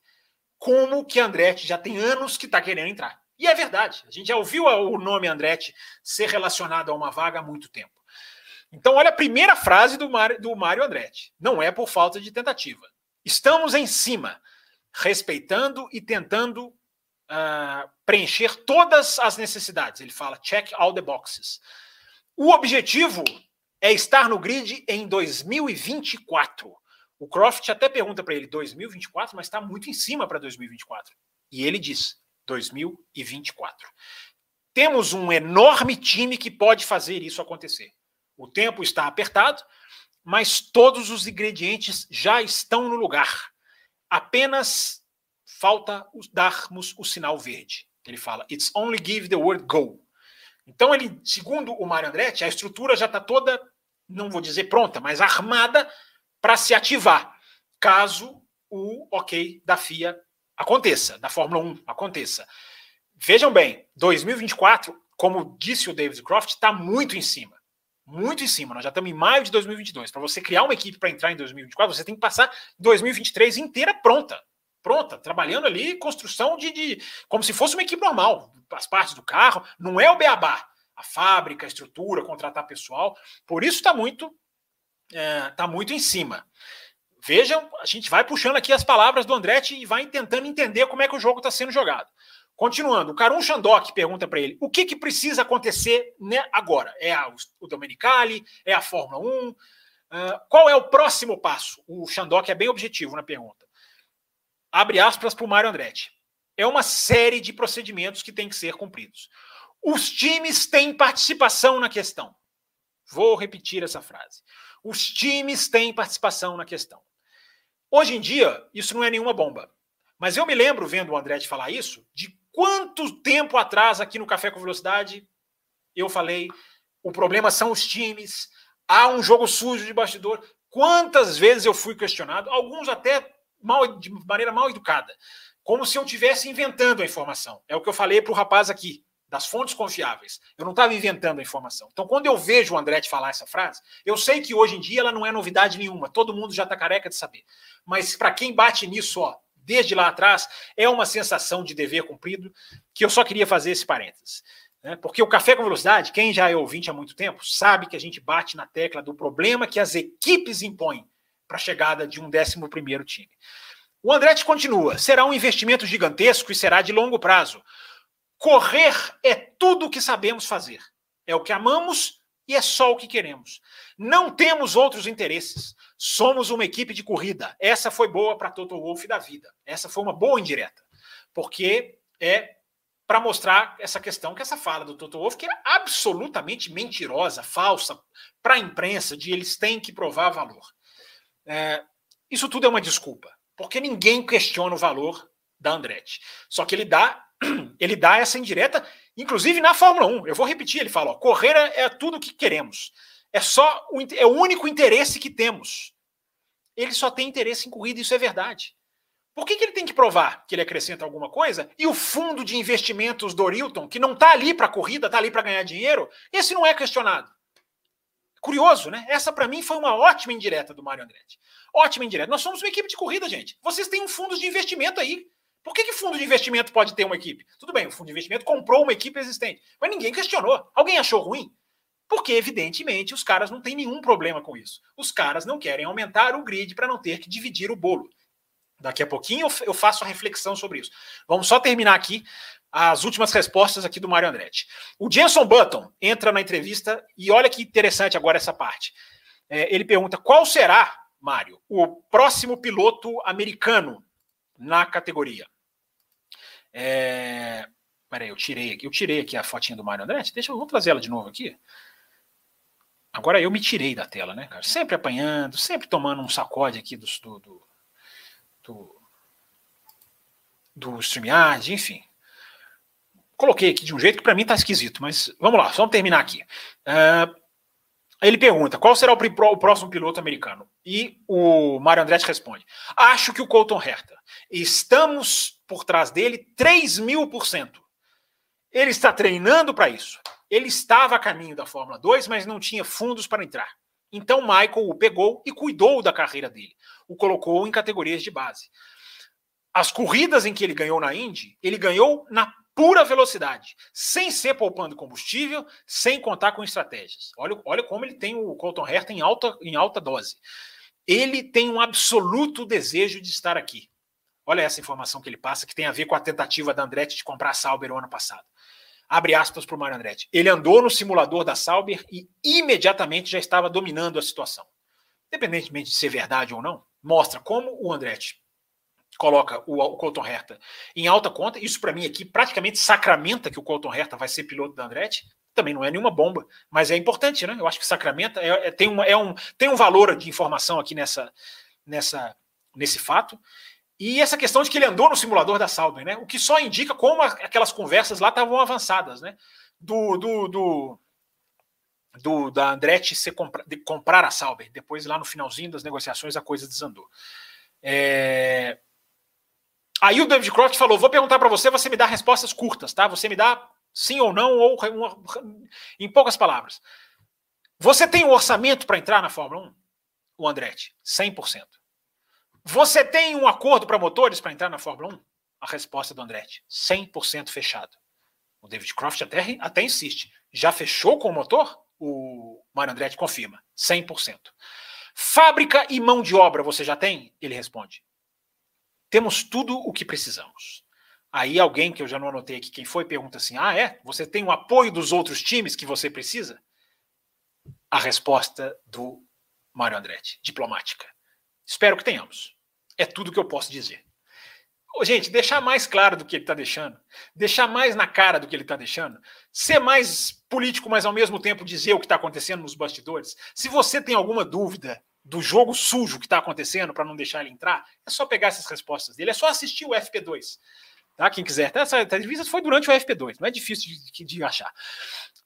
como que Andretti já tem anos que está querendo entrar. E é verdade. A gente já ouviu o nome Andretti ser relacionado a uma vaga há muito tempo. Então, olha a primeira frase do Mário, do Mário Andretti. Não é por falta de tentativa. Estamos em cima, respeitando e tentando uh, preencher todas as necessidades. Ele fala check all the boxes. O objetivo é estar no grid em 2024. O Croft até pergunta para ele 2024, mas está muito em cima para 2024. E ele diz 2024. Temos um enorme time que pode fazer isso acontecer. O tempo está apertado, mas todos os ingredientes já estão no lugar. Apenas falta darmos o sinal verde. Ele fala: It's only give the word go. Então, ele, segundo o Mário Andretti, a estrutura já está toda, não vou dizer pronta, mas armada para se ativar, caso o ok da FIA aconteça, da Fórmula 1 aconteça. Vejam bem, 2024, como disse o David Croft, está muito em cima. Muito em cima. Nós já estamos em maio de 2022. Para você criar uma equipe para entrar em 2024, você tem que passar 2023 inteira pronta. Pronta, trabalhando ali, construção de, de. como se fosse uma equipe normal. As partes do carro, não é o beabá. A fábrica, a estrutura, contratar pessoal. Por isso está muito está é, tá muito em cima. Vejam, a gente vai puxando aqui as palavras do Andretti e vai tentando entender como é que o jogo está sendo jogado. Continuando, o Karun Shandok pergunta para ele: o que, que precisa acontecer né, agora? É a, o Domenicali? É a Fórmula 1? Uh, qual é o próximo passo? O Shandok é bem objetivo na pergunta. Abre aspas para o Mário Andretti. É uma série de procedimentos que tem que ser cumpridos. Os times têm participação na questão. Vou repetir essa frase. Os times têm participação na questão. Hoje em dia, isso não é nenhuma bomba. Mas eu me lembro, vendo o André falar isso, de quanto tempo atrás, aqui no Café com Velocidade, eu falei: o problema são os times, há um jogo sujo de bastidor. Quantas vezes eu fui questionado, alguns até mal, de maneira mal educada, como se eu estivesse inventando a informação. É o que eu falei para o rapaz aqui, das fontes confiáveis. Eu não estava inventando a informação. Então, quando eu vejo o Andretti falar essa frase, eu sei que hoje em dia ela não é novidade nenhuma, todo mundo já está careca de saber. Mas para quem bate nisso, ó, desde lá atrás, é uma sensação de dever cumprido que eu só queria fazer esse parênteses. Né? Porque o Café com Velocidade, quem já é ouvinte há muito tempo, sabe que a gente bate na tecla do problema que as equipes impõem para a chegada de um 11 time. O Andretti continua: será um investimento gigantesco e será de longo prazo. Correr é tudo o que sabemos fazer. É o que amamos e é só o que queremos. Não temos outros interesses. Somos uma equipe de corrida. Essa foi boa para Toto Wolff da vida. Essa foi uma boa indireta. Porque é para mostrar essa questão que essa fala do Toto Wolff, que é absolutamente mentirosa, falsa, para a imprensa, de eles têm que provar valor. É, isso tudo é uma desculpa porque ninguém questiona o valor da Andretti. Só que ele dá ele dá essa indireta, inclusive na Fórmula 1. Eu vou repetir, ele fala, ó, correr é tudo que queremos. É só o, é o único interesse que temos. Ele só tem interesse em corrida, isso é verdade. Por que, que ele tem que provar que ele acrescenta alguma coisa? E o fundo de investimentos do Orilton, que não está ali para corrida, está ali para ganhar dinheiro, esse não é questionado. Curioso, né? Essa para mim foi uma ótima indireta do Mário Andretti. Ótima indireta. Nós somos uma equipe de corrida, gente. Vocês têm um fundo de investimento aí. Por que, que fundo de investimento pode ter uma equipe? Tudo bem, o fundo de investimento comprou uma equipe existente, mas ninguém questionou. Alguém achou ruim? Porque, evidentemente, os caras não têm nenhum problema com isso. Os caras não querem aumentar o grid para não ter que dividir o bolo. Daqui a pouquinho eu faço a reflexão sobre isso. Vamos só terminar aqui as últimas respostas aqui do Mário Andretti. O Jenson Button entra na entrevista e olha que interessante agora essa parte. É, ele pergunta qual será, Mário, o próximo piloto americano na categoria. É... Peraí, eu tirei aqui, eu tirei aqui a fotinha do Mário Andretti. Deixa eu vou trazer ela de novo aqui. Agora eu me tirei da tela, né, cara? Sempre apanhando, sempre tomando um sacode aqui do, do, do, do, StreamYard, enfim. Coloquei aqui de um jeito que para mim está esquisito, mas vamos lá, vamos terminar aqui. Uh, ele pergunta: qual será o, o, próximo piloto americano? E o Mário Andretti responde: acho que o Colton Herta. Estamos por trás dele 3 mil por cento. Ele está treinando para isso. Ele estava a caminho da Fórmula 2, mas não tinha fundos para entrar. Então Michael o pegou e cuidou da carreira dele. O colocou em categorias de base. As corridas em que ele ganhou na Indy, ele ganhou na pura velocidade, sem ser poupando combustível, sem contar com estratégias. Olha, olha como ele tem o Colton Herta em alta, em alta dose. Ele tem um absoluto desejo de estar aqui. Olha essa informação que ele passa, que tem a ver com a tentativa da Andretti de comprar a Sauber o ano passado. Abre aspas para o Mário Andretti. Ele andou no simulador da Sauber e imediatamente já estava dominando a situação. Independentemente de ser verdade ou não, mostra como o Andretti coloca o, o Colton Herta em alta conta. Isso, para mim, aqui praticamente sacramenta que o Colton Herta vai ser piloto da Andretti. Também não é nenhuma bomba, mas é importante, né? Eu acho que sacramenta é, é, tem, uma, é um, tem um valor de informação aqui nessa, nessa, nesse fato. E essa questão de que ele andou no simulador da Sauber, né? O que só indica como aquelas conversas lá estavam avançadas, né? Do, do, do, do da Andretti ser compra, de comprar a Sauber. Depois, lá no finalzinho das negociações, a coisa desandou. É, Aí o David Croft falou: vou perguntar para você, você me dá respostas curtas, tá? Você me dá sim ou não, ou uma, em poucas palavras. Você tem um orçamento para entrar na Fórmula 1? O Andretti, 100%. Você tem um acordo para motores para entrar na Fórmula 1? A resposta do Andretti, 100% fechado. O David Croft até, até insiste. Já fechou com o motor? O Mário Andretti confirma, 100%. Fábrica e mão de obra você já tem? Ele responde, temos tudo o que precisamos. Aí alguém que eu já não anotei aqui quem foi pergunta assim: "Ah, é? Você tem o apoio dos outros times que você precisa?" A resposta do Mário Andretti, diplomática. Espero que tenhamos. É tudo que eu posso dizer. Gente, deixar mais claro do que ele está deixando, deixar mais na cara do que ele está deixando, ser mais político, mas ao mesmo tempo dizer o que está acontecendo nos bastidores. Se você tem alguma dúvida do jogo sujo que está acontecendo para não deixar ele entrar, é só pegar essas respostas dele, é só assistir o FP2. Tá? Quem quiser. Tá? Essa entrevista foi durante o FP2, não é difícil de, de achar.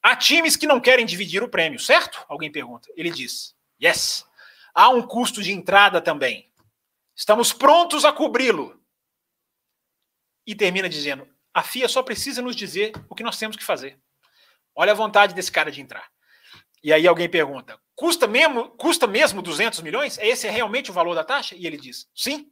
Há times que não querem dividir o prêmio, certo? Alguém pergunta. Ele diz: yes. Há um custo de entrada também. Estamos prontos a cobri-lo. E termina dizendo: A FIA só precisa nos dizer o que nós temos que fazer. Olha a vontade desse cara de entrar. E aí alguém pergunta: custa mesmo, custa mesmo 200 milhões? Esse é realmente o valor da taxa? E ele diz: sim.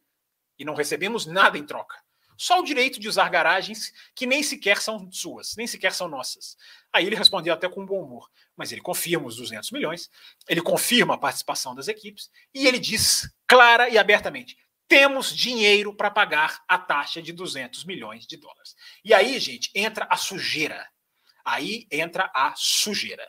E não recebemos nada em troca. Só o direito de usar garagens que nem sequer são suas, nem sequer são nossas. Aí ele respondeu até com bom humor, mas ele confirma os 200 milhões, ele confirma a participação das equipes e ele diz clara e abertamente: temos dinheiro para pagar a taxa de 200 milhões de dólares. E aí, gente, entra a sujeira. Aí entra a sujeira.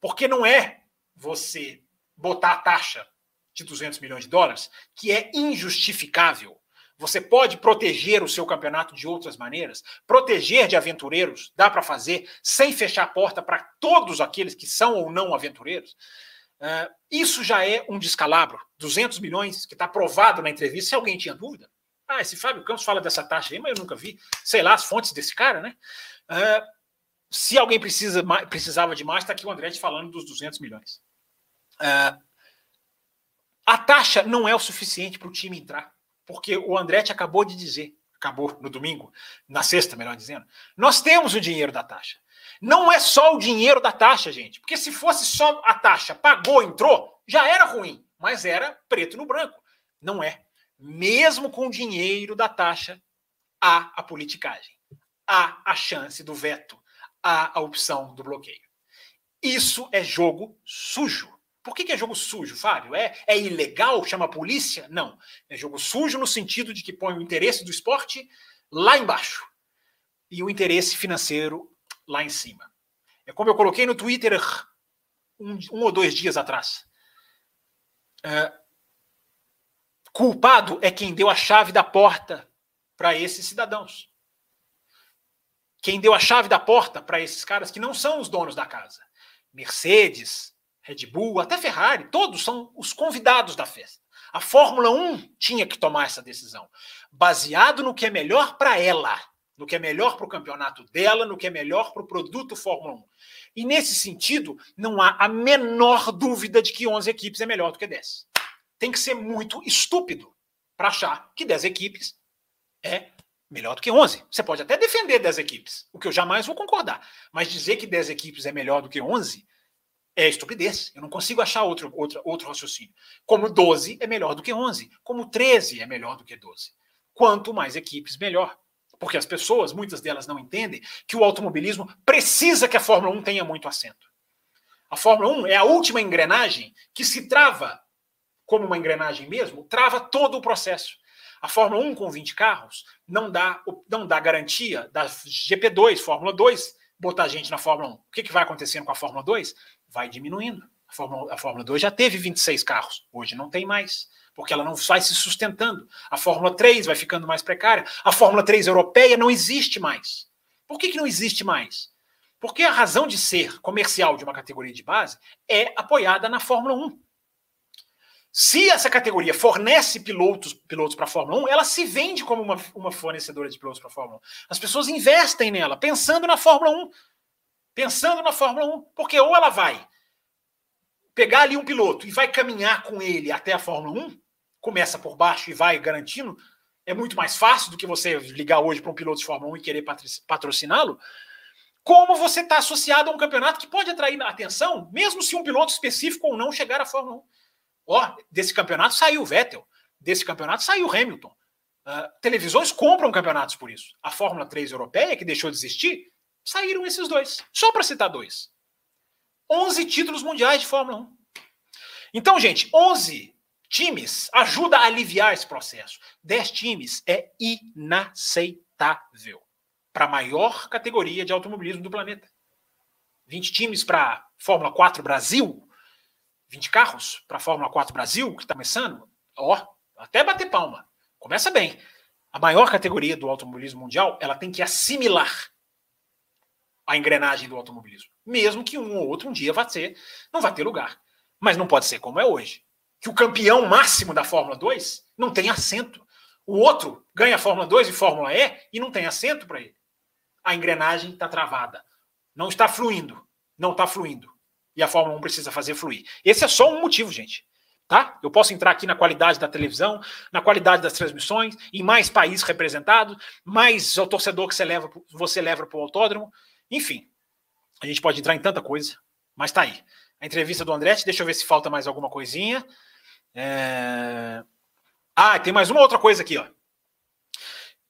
Porque não é você botar a taxa de 200 milhões de dólares que é injustificável. Você pode proteger o seu campeonato de outras maneiras, proteger de aventureiros, dá para fazer, sem fechar a porta para todos aqueles que são ou não aventureiros. Uh, isso já é um descalabro. 200 milhões, que está provado na entrevista. Se alguém tinha dúvida, ah, esse Fábio Campos fala dessa taxa aí, mas eu nunca vi. Sei lá as fontes desse cara, né? Uh, se alguém precisa, precisava de mais, está aqui o André falando dos 200 milhões. Uh, a taxa não é o suficiente para o time entrar, porque o Andretti acabou de dizer, acabou no domingo, na sexta, melhor dizendo, nós temos o dinheiro da taxa. Não é só o dinheiro da taxa, gente, porque se fosse só a taxa, pagou, entrou, já era ruim, mas era preto no branco. Não é. Mesmo com o dinheiro da taxa, há a politicagem, há a chance do veto, há a opção do bloqueio. Isso é jogo sujo. Por que, que, é jogo sujo, Fábio? É, é ilegal? Chama a polícia? Não. É jogo sujo no sentido de que põe o interesse do esporte lá embaixo e o interesse financeiro lá em cima. É como eu coloquei no Twitter um, um ou dois dias atrás. É, culpado é quem deu a chave da porta para esses cidadãos. Quem deu a chave da porta para esses caras que não são os donos da casa. Mercedes, Red Bull, até Ferrari, todos são os convidados da festa. A Fórmula 1 tinha que tomar essa decisão, baseado no que é melhor para ela, no que é melhor para o campeonato dela, no que é melhor para o produto Fórmula 1. E nesse sentido, não há a menor dúvida de que 11 equipes é melhor do que 10. Tem que ser muito estúpido para achar que 10 equipes é melhor do que 11. Você pode até defender 10 equipes, o que eu jamais vou concordar. Mas dizer que 10 equipes é melhor do que 11 é estupidez. Eu não consigo achar outro, outro, outro raciocínio. Como 12 é melhor do que 11. Como 13 é melhor do que 12. Quanto mais equipes, melhor. Porque as pessoas, muitas delas não entendem que o automobilismo precisa que a Fórmula 1 tenha muito assento. A Fórmula 1 é a última engrenagem que se trava, como uma engrenagem mesmo, trava todo o processo. A Fórmula 1 com 20 carros não dá, não dá garantia da GP2, Fórmula 2, botar gente na Fórmula 1. O que, que vai acontecendo com a Fórmula 2? Vai diminuindo. A Fórmula, a Fórmula 2 já teve 26 carros, hoje não tem mais, porque ela não vai se sustentando. A Fórmula 3 vai ficando mais precária. A Fórmula 3 europeia não existe mais. Por que, que não existe mais? Porque a razão de ser comercial de uma categoria de base é apoiada na Fórmula 1. Se essa categoria fornece pilotos pilotos para a Fórmula 1, ela se vende como uma, uma fornecedora de pilotos para a Fórmula 1. As pessoas investem nela, pensando na Fórmula 1. Pensando na Fórmula 1. Porque ou ela vai pegar ali um piloto e vai caminhar com ele até a Fórmula 1, começa por baixo e vai garantindo, é muito mais fácil do que você ligar hoje para um piloto de Fórmula 1 e querer patrociná-lo. Como você está associado a um campeonato que pode atrair atenção, mesmo se um piloto específico ou não chegar à Fórmula 1. Ó, desse campeonato saiu o Vettel, desse campeonato saiu o Hamilton. Uh, televisões compram campeonatos por isso. A Fórmula 3 europeia, que deixou de existir, saíram esses dois. Só para citar dois. 11 títulos mundiais de Fórmula 1. Então, gente, 11 times ajuda a aliviar esse processo. 10 times é inaceitável para a maior categoria de automobilismo do planeta. 20 times para Fórmula 4 Brasil, 20 carros para Fórmula 4 Brasil, que está começando, ó, até bater palma. Começa bem. A maior categoria do automobilismo mundial, ela tem que assimilar a engrenagem do automobilismo. Mesmo que um ou outro um dia vá ser, não vai ter lugar. Mas não pode ser como é hoje. Que o campeão máximo da Fórmula 2 não tem assento. O outro ganha Fórmula 2 e Fórmula E e não tem assento para ele. A engrenagem está travada. Não está fluindo. Não está fluindo e a Fórmula 1 precisa fazer fluir. Esse é só um motivo, gente. Tá? Eu posso entrar aqui na qualidade da televisão, na qualidade das transmissões, em mais países representados, mais o torcedor que você leva, você leva para o autódromo. Enfim, a gente pode entrar em tanta coisa, mas tá aí. A entrevista do Andretti, deixa eu ver se falta mais alguma coisinha. É... Ah, tem mais uma outra coisa aqui, ó.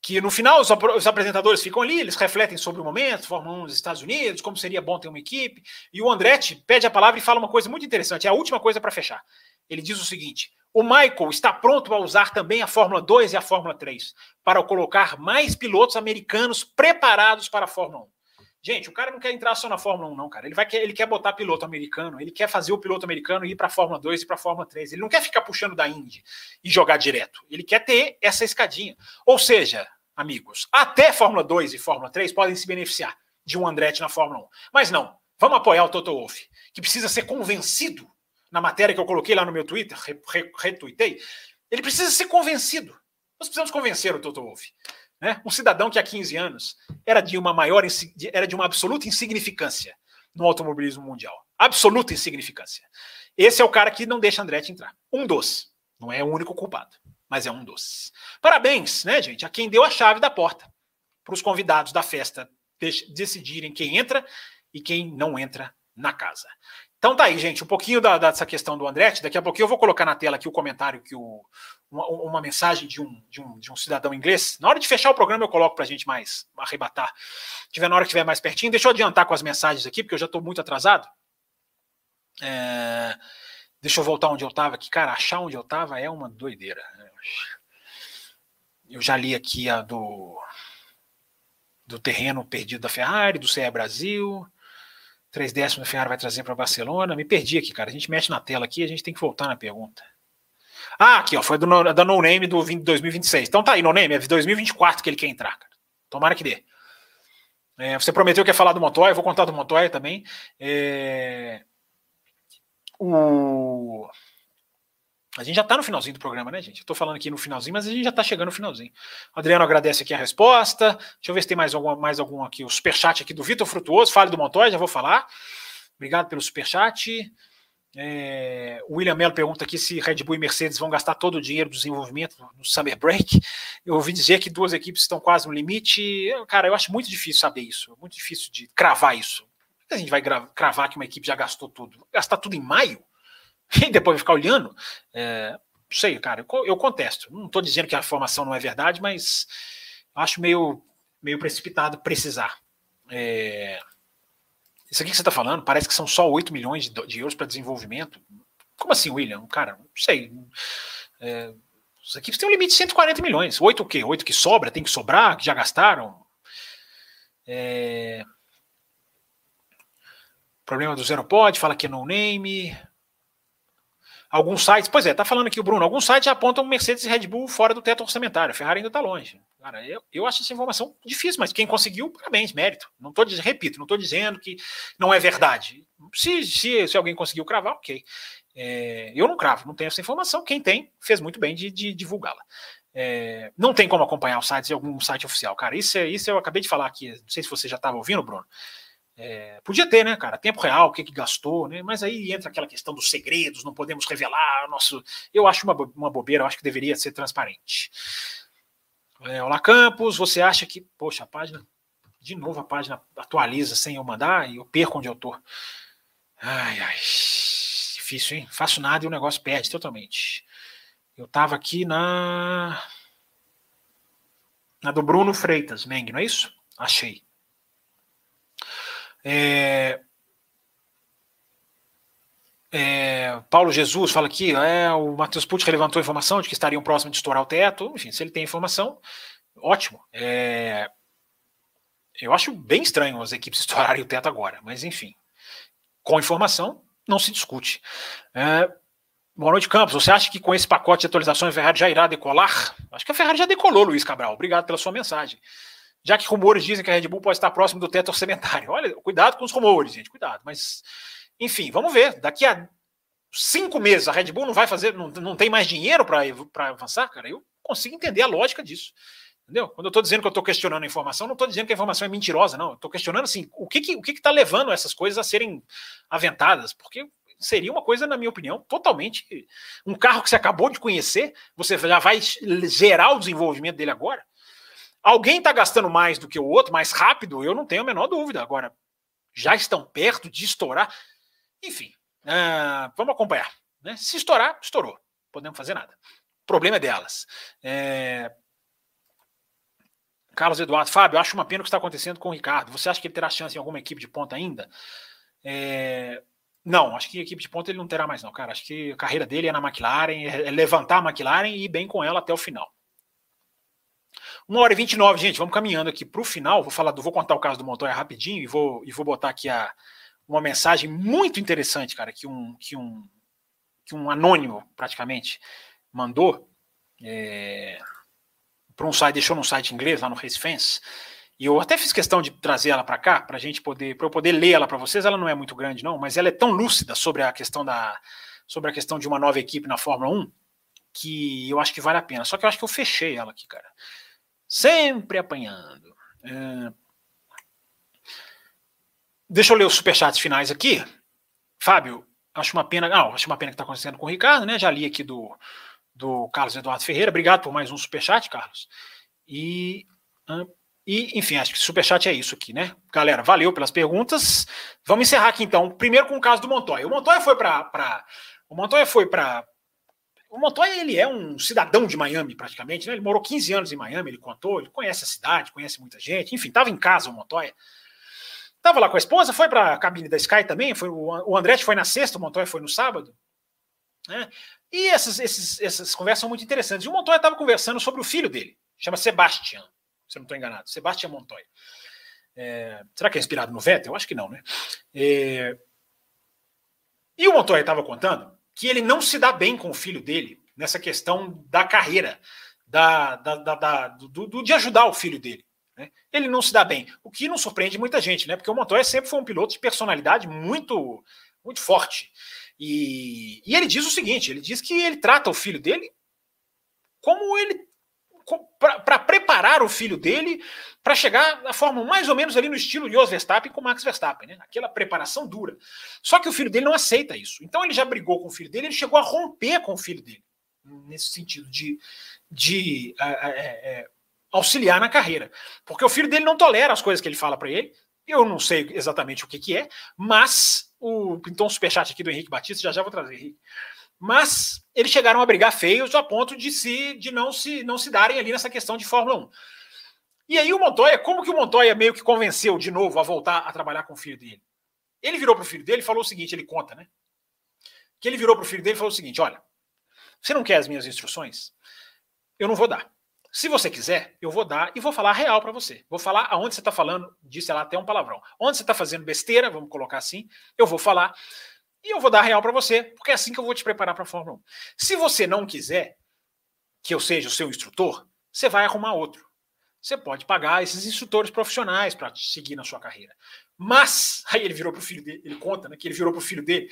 Que no final os, os, apresentadores ficam ali, eles refletem sobre o momento, Fórmula 1 dos Estados Unidos, como seria bom ter uma equipe. E o Andretti pede a palavra e fala uma coisa muito interessante, é a última coisa para fechar. Ele diz o seguinte: o Michael está pronto a usar também a Fórmula 2 e a Fórmula 3 para colocar mais pilotos americanos preparados para a Fórmula 1. Gente, o cara não quer entrar só na Fórmula 1, não, cara. Ele, vai, ele quer botar piloto americano, ele quer fazer o piloto americano ir para a Fórmula 2 e para a Fórmula 3. Ele não quer ficar puxando da Indy e jogar direto. Ele quer ter essa escadinha. Ou seja, amigos, até Fórmula 2 e Fórmula 3 podem se beneficiar de um Andretti na Fórmula 1. Mas não, vamos apoiar o Toto Wolff, que precisa ser convencido na matéria que eu coloquei lá no meu Twitter, retuitei. Ele precisa ser convencido. Nós precisamos convencer o Toto Wolff. Né? Um cidadão que há 15 anos era de uma maior, era de uma absoluta insignificância no automobilismo mundial. Absoluta insignificância. Esse é o cara que não deixa Andretti entrar. Um dos. Não é o único culpado, mas é um dos. Parabéns, né, gente, a quem deu a chave da porta para os convidados da festa decidirem quem entra e quem não entra na casa. Então tá aí, gente, um pouquinho da, dessa questão do Andretti. Daqui a pouquinho eu vou colocar na tela aqui o comentário que o, uma, uma mensagem de um, de, um, de um cidadão inglês. Na hora de fechar o programa eu coloco para a gente mais arrebatar. Tiver na hora que estiver mais pertinho. Deixa eu adiantar com as mensagens aqui, porque eu já estou muito atrasado. É, deixa eu voltar onde eu estava aqui. Cara, achar onde eu estava é uma doideira. Eu já li aqui a do, do terreno perdido da Ferrari, do CE Brasil. Três décimos a Ferrari vai trazer para Barcelona. Me perdi aqui, cara. A gente mexe na tela aqui, a gente tem que voltar na pergunta. Ah, aqui, ó, foi do, da No Name do 20, 2026. Então tá aí, No Name, é 2024 que ele quer entrar, cara. Tomara que dê. É, você prometeu que ia falar do Montoya, vou contar do Montoya também. É, o a gente já está no finalzinho do programa, né, gente? Tô falando aqui no finalzinho, mas a gente já está chegando no finalzinho. O Adriano agradece aqui a resposta. Deixa eu ver se tem mais algum, mais algum aqui. O superchat aqui do Vitor Frutuoso. Fale do Montoya, já vou falar. Obrigado pelo superchat. É, o William Mello pergunta aqui se Red Bull e Mercedes vão gastar todo o dinheiro do desenvolvimento no Summer Break. Eu ouvi dizer que duas equipes estão quase no limite. Cara, eu acho muito difícil saber isso. Muito difícil de cravar isso. A gente vai cravar que uma equipe já gastou tudo. Gastar tudo em maio? e depois ficar olhando. É, não sei, cara, eu, eu contesto. Não estou dizendo que a formação não é verdade, mas acho meio, meio precipitado precisar. É, isso aqui que você está falando parece que são só 8 milhões de, de euros para desenvolvimento. Como assim, William? Cara, não sei. É, as equipes têm um limite de 140 milhões. Oito o quê? Oito que sobra? Tem que sobrar? Que já gastaram? É... Problema do Zero Pod, fala que é no name. Alguns sites, pois é, tá falando aqui o Bruno, alguns sites apontam Mercedes e Red Bull fora do teto orçamentário. A Ferrari ainda está longe. Cara, eu, eu acho essa informação difícil, mas quem conseguiu, parabéns, mérito. Não tô repito, não estou dizendo que não é verdade. Se, se, se alguém conseguiu cravar, ok. É, eu não cravo, não tenho essa informação. Quem tem, fez muito bem de, de divulgá-la. É, não tem como acompanhar os sites de algum site oficial. Cara, isso, é, isso eu acabei de falar aqui. Não sei se você já estava ouvindo, Bruno. É, podia ter, né, cara? Tempo real, o que, que gastou, né? Mas aí entra aquela questão dos segredos, não podemos revelar nosso. Eu acho uma, uma bobeira, eu acho que deveria ser transparente. É, Olá, Campos, você acha que. Poxa, a página. De novo a página atualiza sem eu mandar e eu perco onde eu tô. Ai, ai. Difícil, hein? Faço nada e o negócio perde totalmente. Eu tava aqui na. Na do Bruno Freitas, Meng, não é isso? Achei. É, é, Paulo Jesus fala aqui, é, o Matheus Pucci levantou a informação de que estariam próximos de estourar o teto. Enfim, se ele tem informação, ótimo. É, eu acho bem estranho as equipes estourarem o teto agora, mas enfim, com informação não se discute. É, boa noite, Campos. Você acha que com esse pacote de atualizações a Ferrari já irá decolar? Acho que a Ferrari já decolou, Luiz Cabral. Obrigado pela sua mensagem já que rumores dizem que a Red Bull pode estar próximo do teto orçamentário. Olha, cuidado com os rumores, gente, cuidado. Mas, enfim, vamos ver. Daqui a cinco meses a Red Bull não vai fazer, não, não tem mais dinheiro para avançar, cara. Eu consigo entender a lógica disso. Entendeu? Quando eu estou dizendo que eu estou questionando a informação, não estou dizendo que a informação é mentirosa, não. Estou questionando assim, o que que, o que está levando essas coisas a serem aventadas? Porque seria uma coisa, na minha opinião, totalmente. Um carro que você acabou de conhecer, você já vai gerar o desenvolvimento dele agora. Alguém está gastando mais do que o outro, mais rápido, eu não tenho a menor dúvida. Agora, já estão perto de estourar. Enfim, uh, vamos acompanhar. Né? Se estourar, estourou. Podemos fazer nada. O problema é delas. É... Carlos Eduardo, Fábio, acho uma pena o que está acontecendo com o Ricardo. Você acha que ele terá chance em alguma equipe de ponta ainda? É... Não, acho que equipe de ponta ele não terá mais, não, cara. Acho que a carreira dele é na McLaren, é levantar a McLaren e ir bem com ela até o final. Uma hora e 29, gente, vamos caminhando aqui para o final. Vou falar, vou contar o caso do Montoya rapidinho e vou, e vou botar aqui a, uma mensagem muito interessante, cara, que um, que um, que um anônimo, praticamente, mandou é, para um site, deixou num site inglês, lá no Race Fence, e eu até fiz questão de trazer ela para cá, para gente poder, para eu poder ler ela para vocês. Ela não é muito grande, não, mas ela é tão lúcida sobre a questão da, sobre a questão de uma nova equipe na Fórmula 1 que eu acho que vale a pena. Só que eu acho que eu fechei ela aqui, cara. Sempre apanhando. É... Deixa eu ler os superchats finais aqui. Fábio, acho uma pena. Não, acho uma pena que está acontecendo com o Ricardo, né? Já li aqui do, do Carlos Eduardo Ferreira. Obrigado por mais um superchat, Carlos. E, e, enfim, acho que superchat é isso aqui, né? Galera, valeu pelas perguntas. Vamos encerrar aqui então. Primeiro com o caso do Montoya. O Montoya foi para. O Montoya foi para o Montoya, ele é um cidadão de Miami, praticamente, né? Ele morou 15 anos em Miami, ele contou, ele conhece a cidade, conhece muita gente, enfim, estava em casa o Montoya. Estava lá com a esposa, foi para a cabine da Sky também, foi, o Andretti foi na sexta, o Montoya foi no sábado. Né? E essas, esses, essas conversas são muito interessantes. E o Montoya estava conversando sobre o filho dele, chama Sebastian, se eu não estou enganado, Sebastian Montoya. É, será que é inspirado no Vettel? Eu acho que não, né? É, e o Montoya estava contando que ele não se dá bem com o filho dele nessa questão da carreira, da, da, da, da do, do, de ajudar o filho dele. Né? Ele não se dá bem, o que não surpreende muita gente, né? Porque o Montoya sempre foi um piloto de personalidade muito, muito forte. E, e ele diz o seguinte: ele diz que ele trata o filho dele como ele para preparar o filho dele para chegar na forma mais ou menos ali no estilo de Jos Verstappen com Max Verstappen, né? Aquela preparação dura. Só que o filho dele não aceita isso. Então ele já brigou com o filho dele, ele chegou a romper com o filho dele, nesse sentido de, de é, é, auxiliar na carreira. Porque o filho dele não tolera as coisas que ele fala para ele. Eu não sei exatamente o que, que é, mas o então o superchat aqui do Henrique Batista, já já vou trazer, Henrique mas eles chegaram a brigar feios a ponto de se de não se não se darem ali nessa questão de Fórmula 1. E aí o Montoya, como que o Montoya meio que convenceu de novo a voltar a trabalhar com o filho dele? Ele virou para o filho dele e falou o seguinte, ele conta, né? Que ele virou para o filho dele e falou o seguinte, olha, você não quer as minhas instruções? Eu não vou dar. Se você quiser, eu vou dar e vou falar real para você. Vou falar aonde você está falando, disse ela até um palavrão. Onde você está fazendo besteira, vamos colocar assim, eu vou falar. E eu vou dar real para você, porque é assim que eu vou te preparar para a Fórmula 1. Se você não quiser que eu seja o seu instrutor, você vai arrumar outro. Você pode pagar esses instrutores profissionais para seguir na sua carreira. Mas, aí ele virou para o filho dele, ele conta né, que ele virou para o filho dele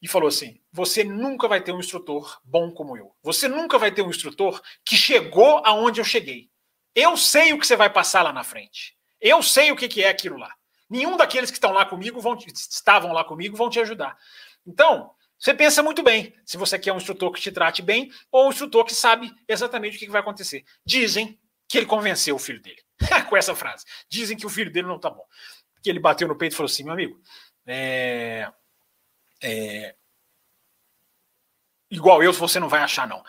e falou assim: Você nunca vai ter um instrutor bom como eu. Você nunca vai ter um instrutor que chegou aonde eu cheguei. Eu sei o que você vai passar lá na frente. Eu sei o que é aquilo lá. Nenhum daqueles que estão lá comigo vão estavam lá comigo vão te ajudar. Então, você pensa muito bem se você quer um instrutor que te trate bem ou um instrutor que sabe exatamente o que vai acontecer. Dizem que ele convenceu o filho dele com essa frase. Dizem que o filho dele não tá bom. Que ele bateu no peito e falou assim: meu amigo, é, é, igual eu, você não vai achar, não.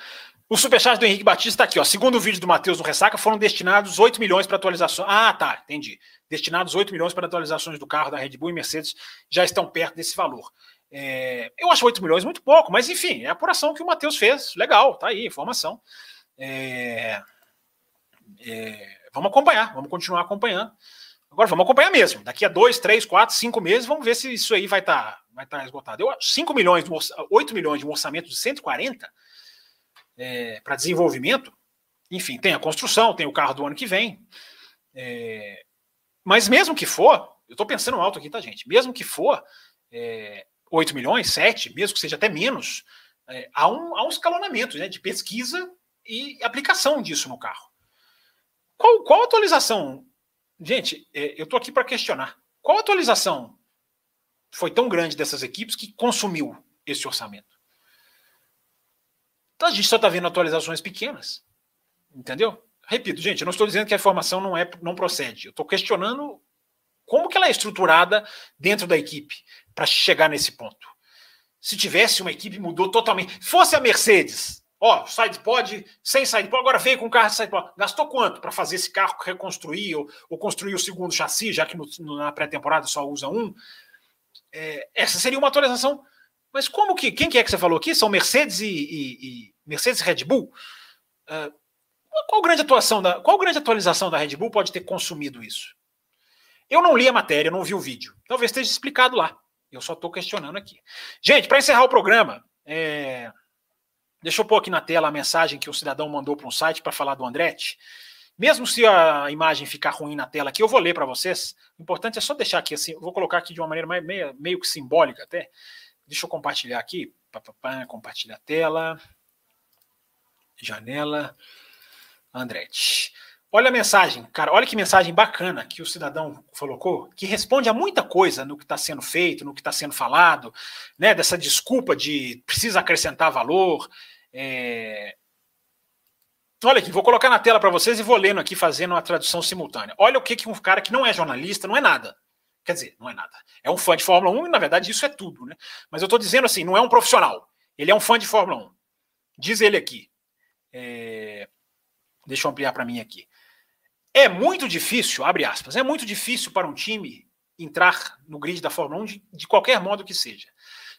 O superchat do Henrique Batista está aqui, ó. Segundo o vídeo do Matheus no Ressaca, foram destinados 8 milhões para atualização. Ah, tá, entendi. Destinados 8 milhões para atualizações do carro da Red Bull e Mercedes já estão perto desse valor. É, eu acho 8 milhões muito pouco, mas enfim, é a apuração que o Matheus fez. Legal, tá aí, informação. É, é, vamos acompanhar, vamos continuar acompanhando. Agora vamos acompanhar mesmo. Daqui a dois, três, quatro, cinco meses, vamos ver se isso aí vai estar tá, vai tá esgotado. Eu, 5 milhões, 8 milhões de um orçamento de 140 é, para desenvolvimento, enfim, tem a construção, tem o carro do ano que vem. É, mas mesmo que for, eu estou pensando alto aqui, tá, gente? Mesmo que for é, 8 milhões, 7, mesmo que seja até menos, é, há, um, há um escalonamento né, de pesquisa e aplicação disso no carro. Qual, qual atualização? Gente, é, eu estou aqui para questionar. Qual atualização foi tão grande dessas equipes que consumiu esse orçamento. Então a gente só está vendo atualizações pequenas. Entendeu? Repito, gente, eu não estou dizendo que a informação não, é, não procede. Eu estou questionando como que ela é estruturada dentro da equipe para chegar nesse ponto. Se tivesse uma equipe mudou totalmente. Fosse a Mercedes, ó, side pod, sem side pod, agora veio com carro side pod. Gastou quanto para fazer esse carro reconstruir ou, ou, construir o segundo chassi, já que no, na pré-temporada só usa um? É, essa seria uma atualização. Mas como que. Quem que é que você falou aqui? São Mercedes e, e, e Mercedes e Red Bull? Uh, qual grande atuação da, qual grande atualização da Red Bull pode ter consumido isso? Eu não li a matéria, não vi o vídeo. Talvez esteja explicado lá. Eu só estou questionando aqui. Gente, para encerrar o programa, é... deixa eu pôr aqui na tela a mensagem que o cidadão mandou para um site para falar do Andretti. Mesmo se a imagem ficar ruim na tela aqui, eu vou ler para vocês. O importante é só deixar aqui assim. Vou colocar aqui de uma maneira meio, meio que simbólica até. Deixa eu compartilhar aqui. Compartilhar a tela. Janela. Andretti. Olha a mensagem, cara, olha que mensagem bacana que o cidadão colocou, que responde a muita coisa no que está sendo feito, no que está sendo falado, né? Dessa desculpa de precisa acrescentar valor. É... Olha aqui, vou colocar na tela para vocês e vou lendo aqui, fazendo a tradução simultânea. Olha o que, que um cara que não é jornalista, não é nada. Quer dizer, não é nada. É um fã de Fórmula 1 e, na verdade, isso é tudo, né? Mas eu estou dizendo assim, não é um profissional. Ele é um fã de Fórmula 1. Diz ele aqui. É... Deixa eu ampliar para mim aqui. É muito difícil, abre aspas, é muito difícil para um time entrar no grid da Fórmula 1 de, de qualquer modo que seja.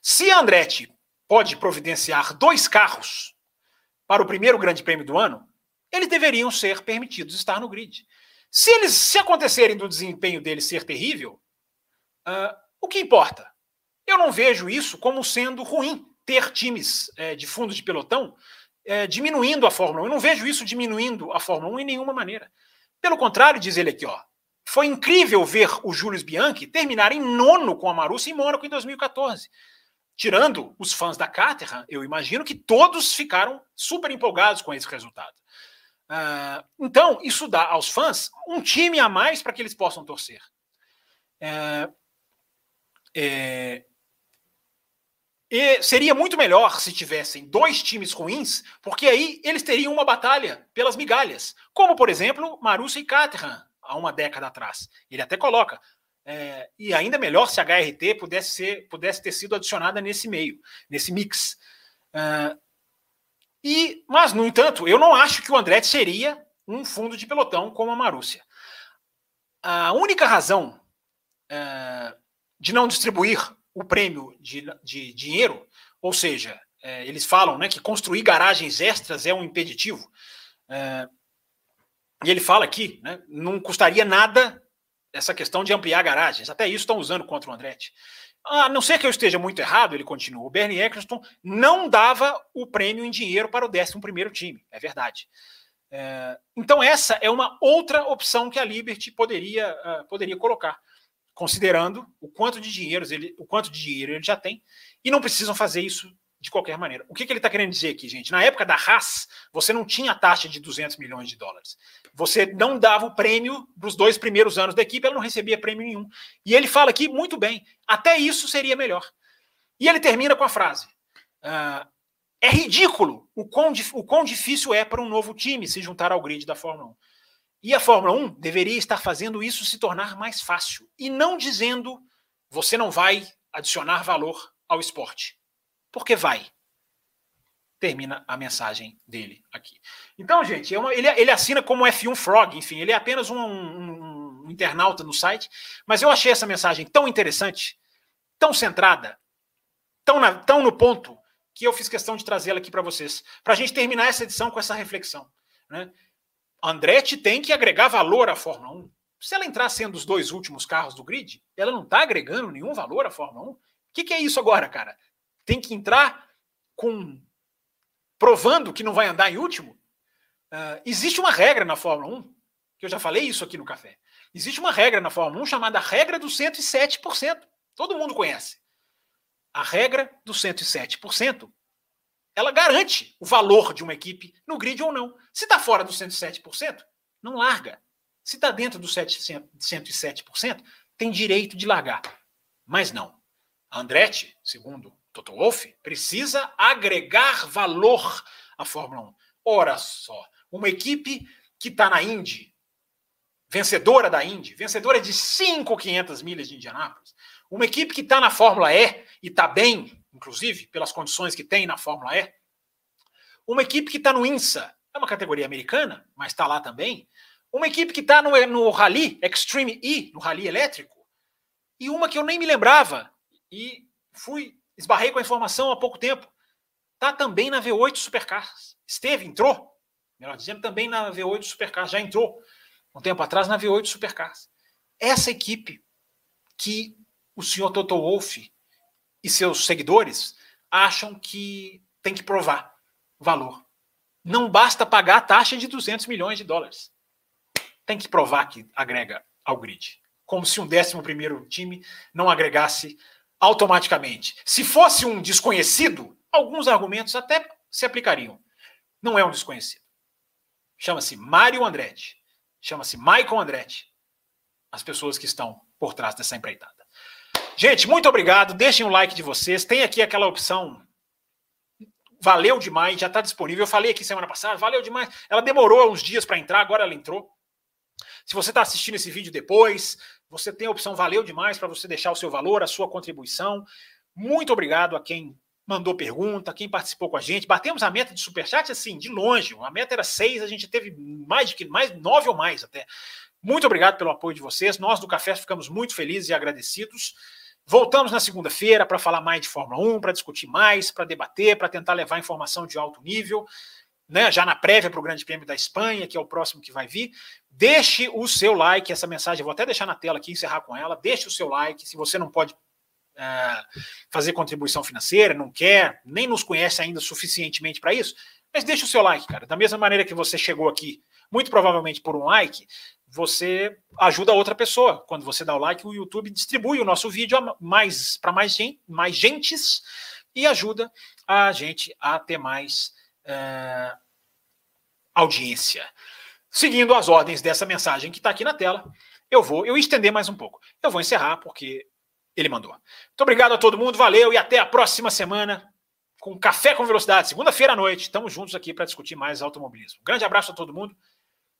Se Andretti pode providenciar dois carros para o primeiro grande prêmio do ano, eles deveriam ser permitidos estar no grid. Se eles se acontecerem do desempenho deles ser terrível, uh, o que importa? Eu não vejo isso como sendo ruim ter times é, de fundo de pelotão é, diminuindo a Fórmula 1. Eu não vejo isso diminuindo a Fórmula 1 em nenhuma maneira. Pelo contrário, diz ele aqui, ó, foi incrível ver o Júlio Bianchi terminar em nono com a Marussia em Mônaco em 2014. Tirando os fãs da Caterham, eu imagino que todos ficaram super empolgados com esse resultado. Uh, então, isso dá aos fãs um time a mais para que eles possam torcer. Uh, é, e seria muito melhor se tivessem dois times ruins, porque aí eles teriam uma batalha pelas migalhas, como por exemplo Marussia e Caterham há uma década atrás. Ele até coloca. É, e ainda melhor se a HRT pudesse, ser, pudesse ter sido adicionada nesse meio, nesse mix. É, e, mas, no entanto, eu não acho que o Andretti seria um fundo de pelotão como a Marúcia. A única razão é, de não distribuir o prêmio de, de dinheiro, ou seja, é, eles falam né, que construir garagens extras é um impeditivo. É, e ele fala aqui, né, não custaria nada essa questão de ampliar garagens. Até isso estão usando contra o Andretti. A não ser que eu esteja muito errado, ele continua. O Bernie Eccleston não dava o prêmio em dinheiro para o 11 time. É verdade. É, então, essa é uma outra opção que a Liberty poderia, uh, poderia colocar considerando o quanto de dinheiro ele, o quanto de dinheiro ele já tem, e não precisam fazer isso de qualquer maneira. O que, que ele está querendo dizer aqui, gente? Na época da Haas, você não tinha taxa de 200 milhões de dólares. Você não dava o prêmio dos dois primeiros anos da equipe, ela não recebia prêmio nenhum. E ele fala aqui muito bem, até isso seria melhor. E ele termina com a frase: uh, é ridículo o quão, o quão difícil é para um novo time se juntar ao grid da Fórmula 1. E a Fórmula 1 deveria estar fazendo isso se tornar mais fácil e não dizendo você não vai adicionar valor ao esporte. Porque vai. Termina a mensagem dele aqui. Então, gente, é uma, ele, ele, assina como F1 Frog, enfim, ele é apenas um, um, um internauta no site, mas eu achei essa mensagem tão interessante, tão centrada, tão, na, tão no ponto, que eu fiz questão de trazê-la aqui para vocês, para a gente terminar essa edição com essa reflexão. Né? Andretti tem que agregar valor à Fórmula 1. Se ela entrar sendo os dois últimos carros do grid, ela não está agregando nenhum valor à Fórmula 1. O que, que é isso agora, cara? Tem que entrar com provando que não vai andar em último? Uh, existe uma regra na Fórmula 1, que eu já falei isso aqui no café. Existe uma regra na Fórmula 1 chamada regra dos 107%. Todo mundo conhece. A regra dos 107% ela garante o valor de uma equipe no grid ou não. Se está fora dos 107%, não larga. Se está dentro dos 107%, tem direito de largar. Mas não. Andretti, segundo Toto Wolff, precisa agregar valor à Fórmula 1. Ora só, uma equipe que está na Indy, vencedora da Indy, vencedora de 5,500 milhas de Indianápolis, uma equipe que está na Fórmula E e está bem, inclusive, pelas condições que tem na Fórmula E, uma equipe que está no INSA, é uma categoria americana, mas está lá também, uma equipe que está no, no Rally Extreme E, no Rally elétrico, e uma que eu nem me lembrava, e fui, esbarrei com a informação há pouco tempo, está também na V8 Supercars. Esteve, entrou, melhor dizendo, também na V8 Supercars, já entrou um tempo atrás na V8 Supercars. Essa equipe que o senhor Toto Wolff e seus seguidores acham que tem que provar valor. Não basta pagar a taxa de 200 milhões de dólares. Tem que provar que agrega ao grid. Como se um décimo primeiro time não agregasse automaticamente. Se fosse um desconhecido, alguns argumentos até se aplicariam. Não é um desconhecido. Chama-se Mário Andretti. Chama-se Michael Andretti. As pessoas que estão por trás dessa empreitada. Gente, muito obrigado. Deixem o like de vocês. Tem aqui aquela opção. Valeu demais, já está disponível. Eu falei aqui semana passada, valeu demais. Ela demorou uns dias para entrar, agora ela entrou. Se você está assistindo esse vídeo depois, você tem a opção valeu demais para você deixar o seu valor, a sua contribuição. Muito obrigado a quem mandou pergunta, quem participou com a gente. Batemos a meta de superchat assim, de longe. A meta era seis, a gente teve mais de mais nove ou mais até. Muito obrigado pelo apoio de vocês. Nós do Café ficamos muito felizes e agradecidos. Voltamos na segunda-feira para falar mais de Fórmula 1, para discutir mais, para debater, para tentar levar informação de alto nível, né? já na prévia para o Grande Prêmio da Espanha, que é o próximo que vai vir. Deixe o seu like, essa mensagem eu vou até deixar na tela aqui, encerrar com ela. Deixe o seu like, se você não pode é, fazer contribuição financeira, não quer, nem nos conhece ainda suficientemente para isso, mas deixe o seu like, cara. Da mesma maneira que você chegou aqui, muito provavelmente por um like, você ajuda outra pessoa. Quando você dá o like, o YouTube distribui o nosso vídeo mais para mais, gente, mais gentes e ajuda a gente a ter mais é, audiência. Seguindo as ordens dessa mensagem que está aqui na tela, eu vou eu estender mais um pouco. Eu vou encerrar porque ele mandou. Muito obrigado a todo mundo, valeu e até a próxima semana com Café com Velocidade, segunda-feira à noite. Estamos juntos aqui para discutir mais automobilismo. Grande abraço a todo mundo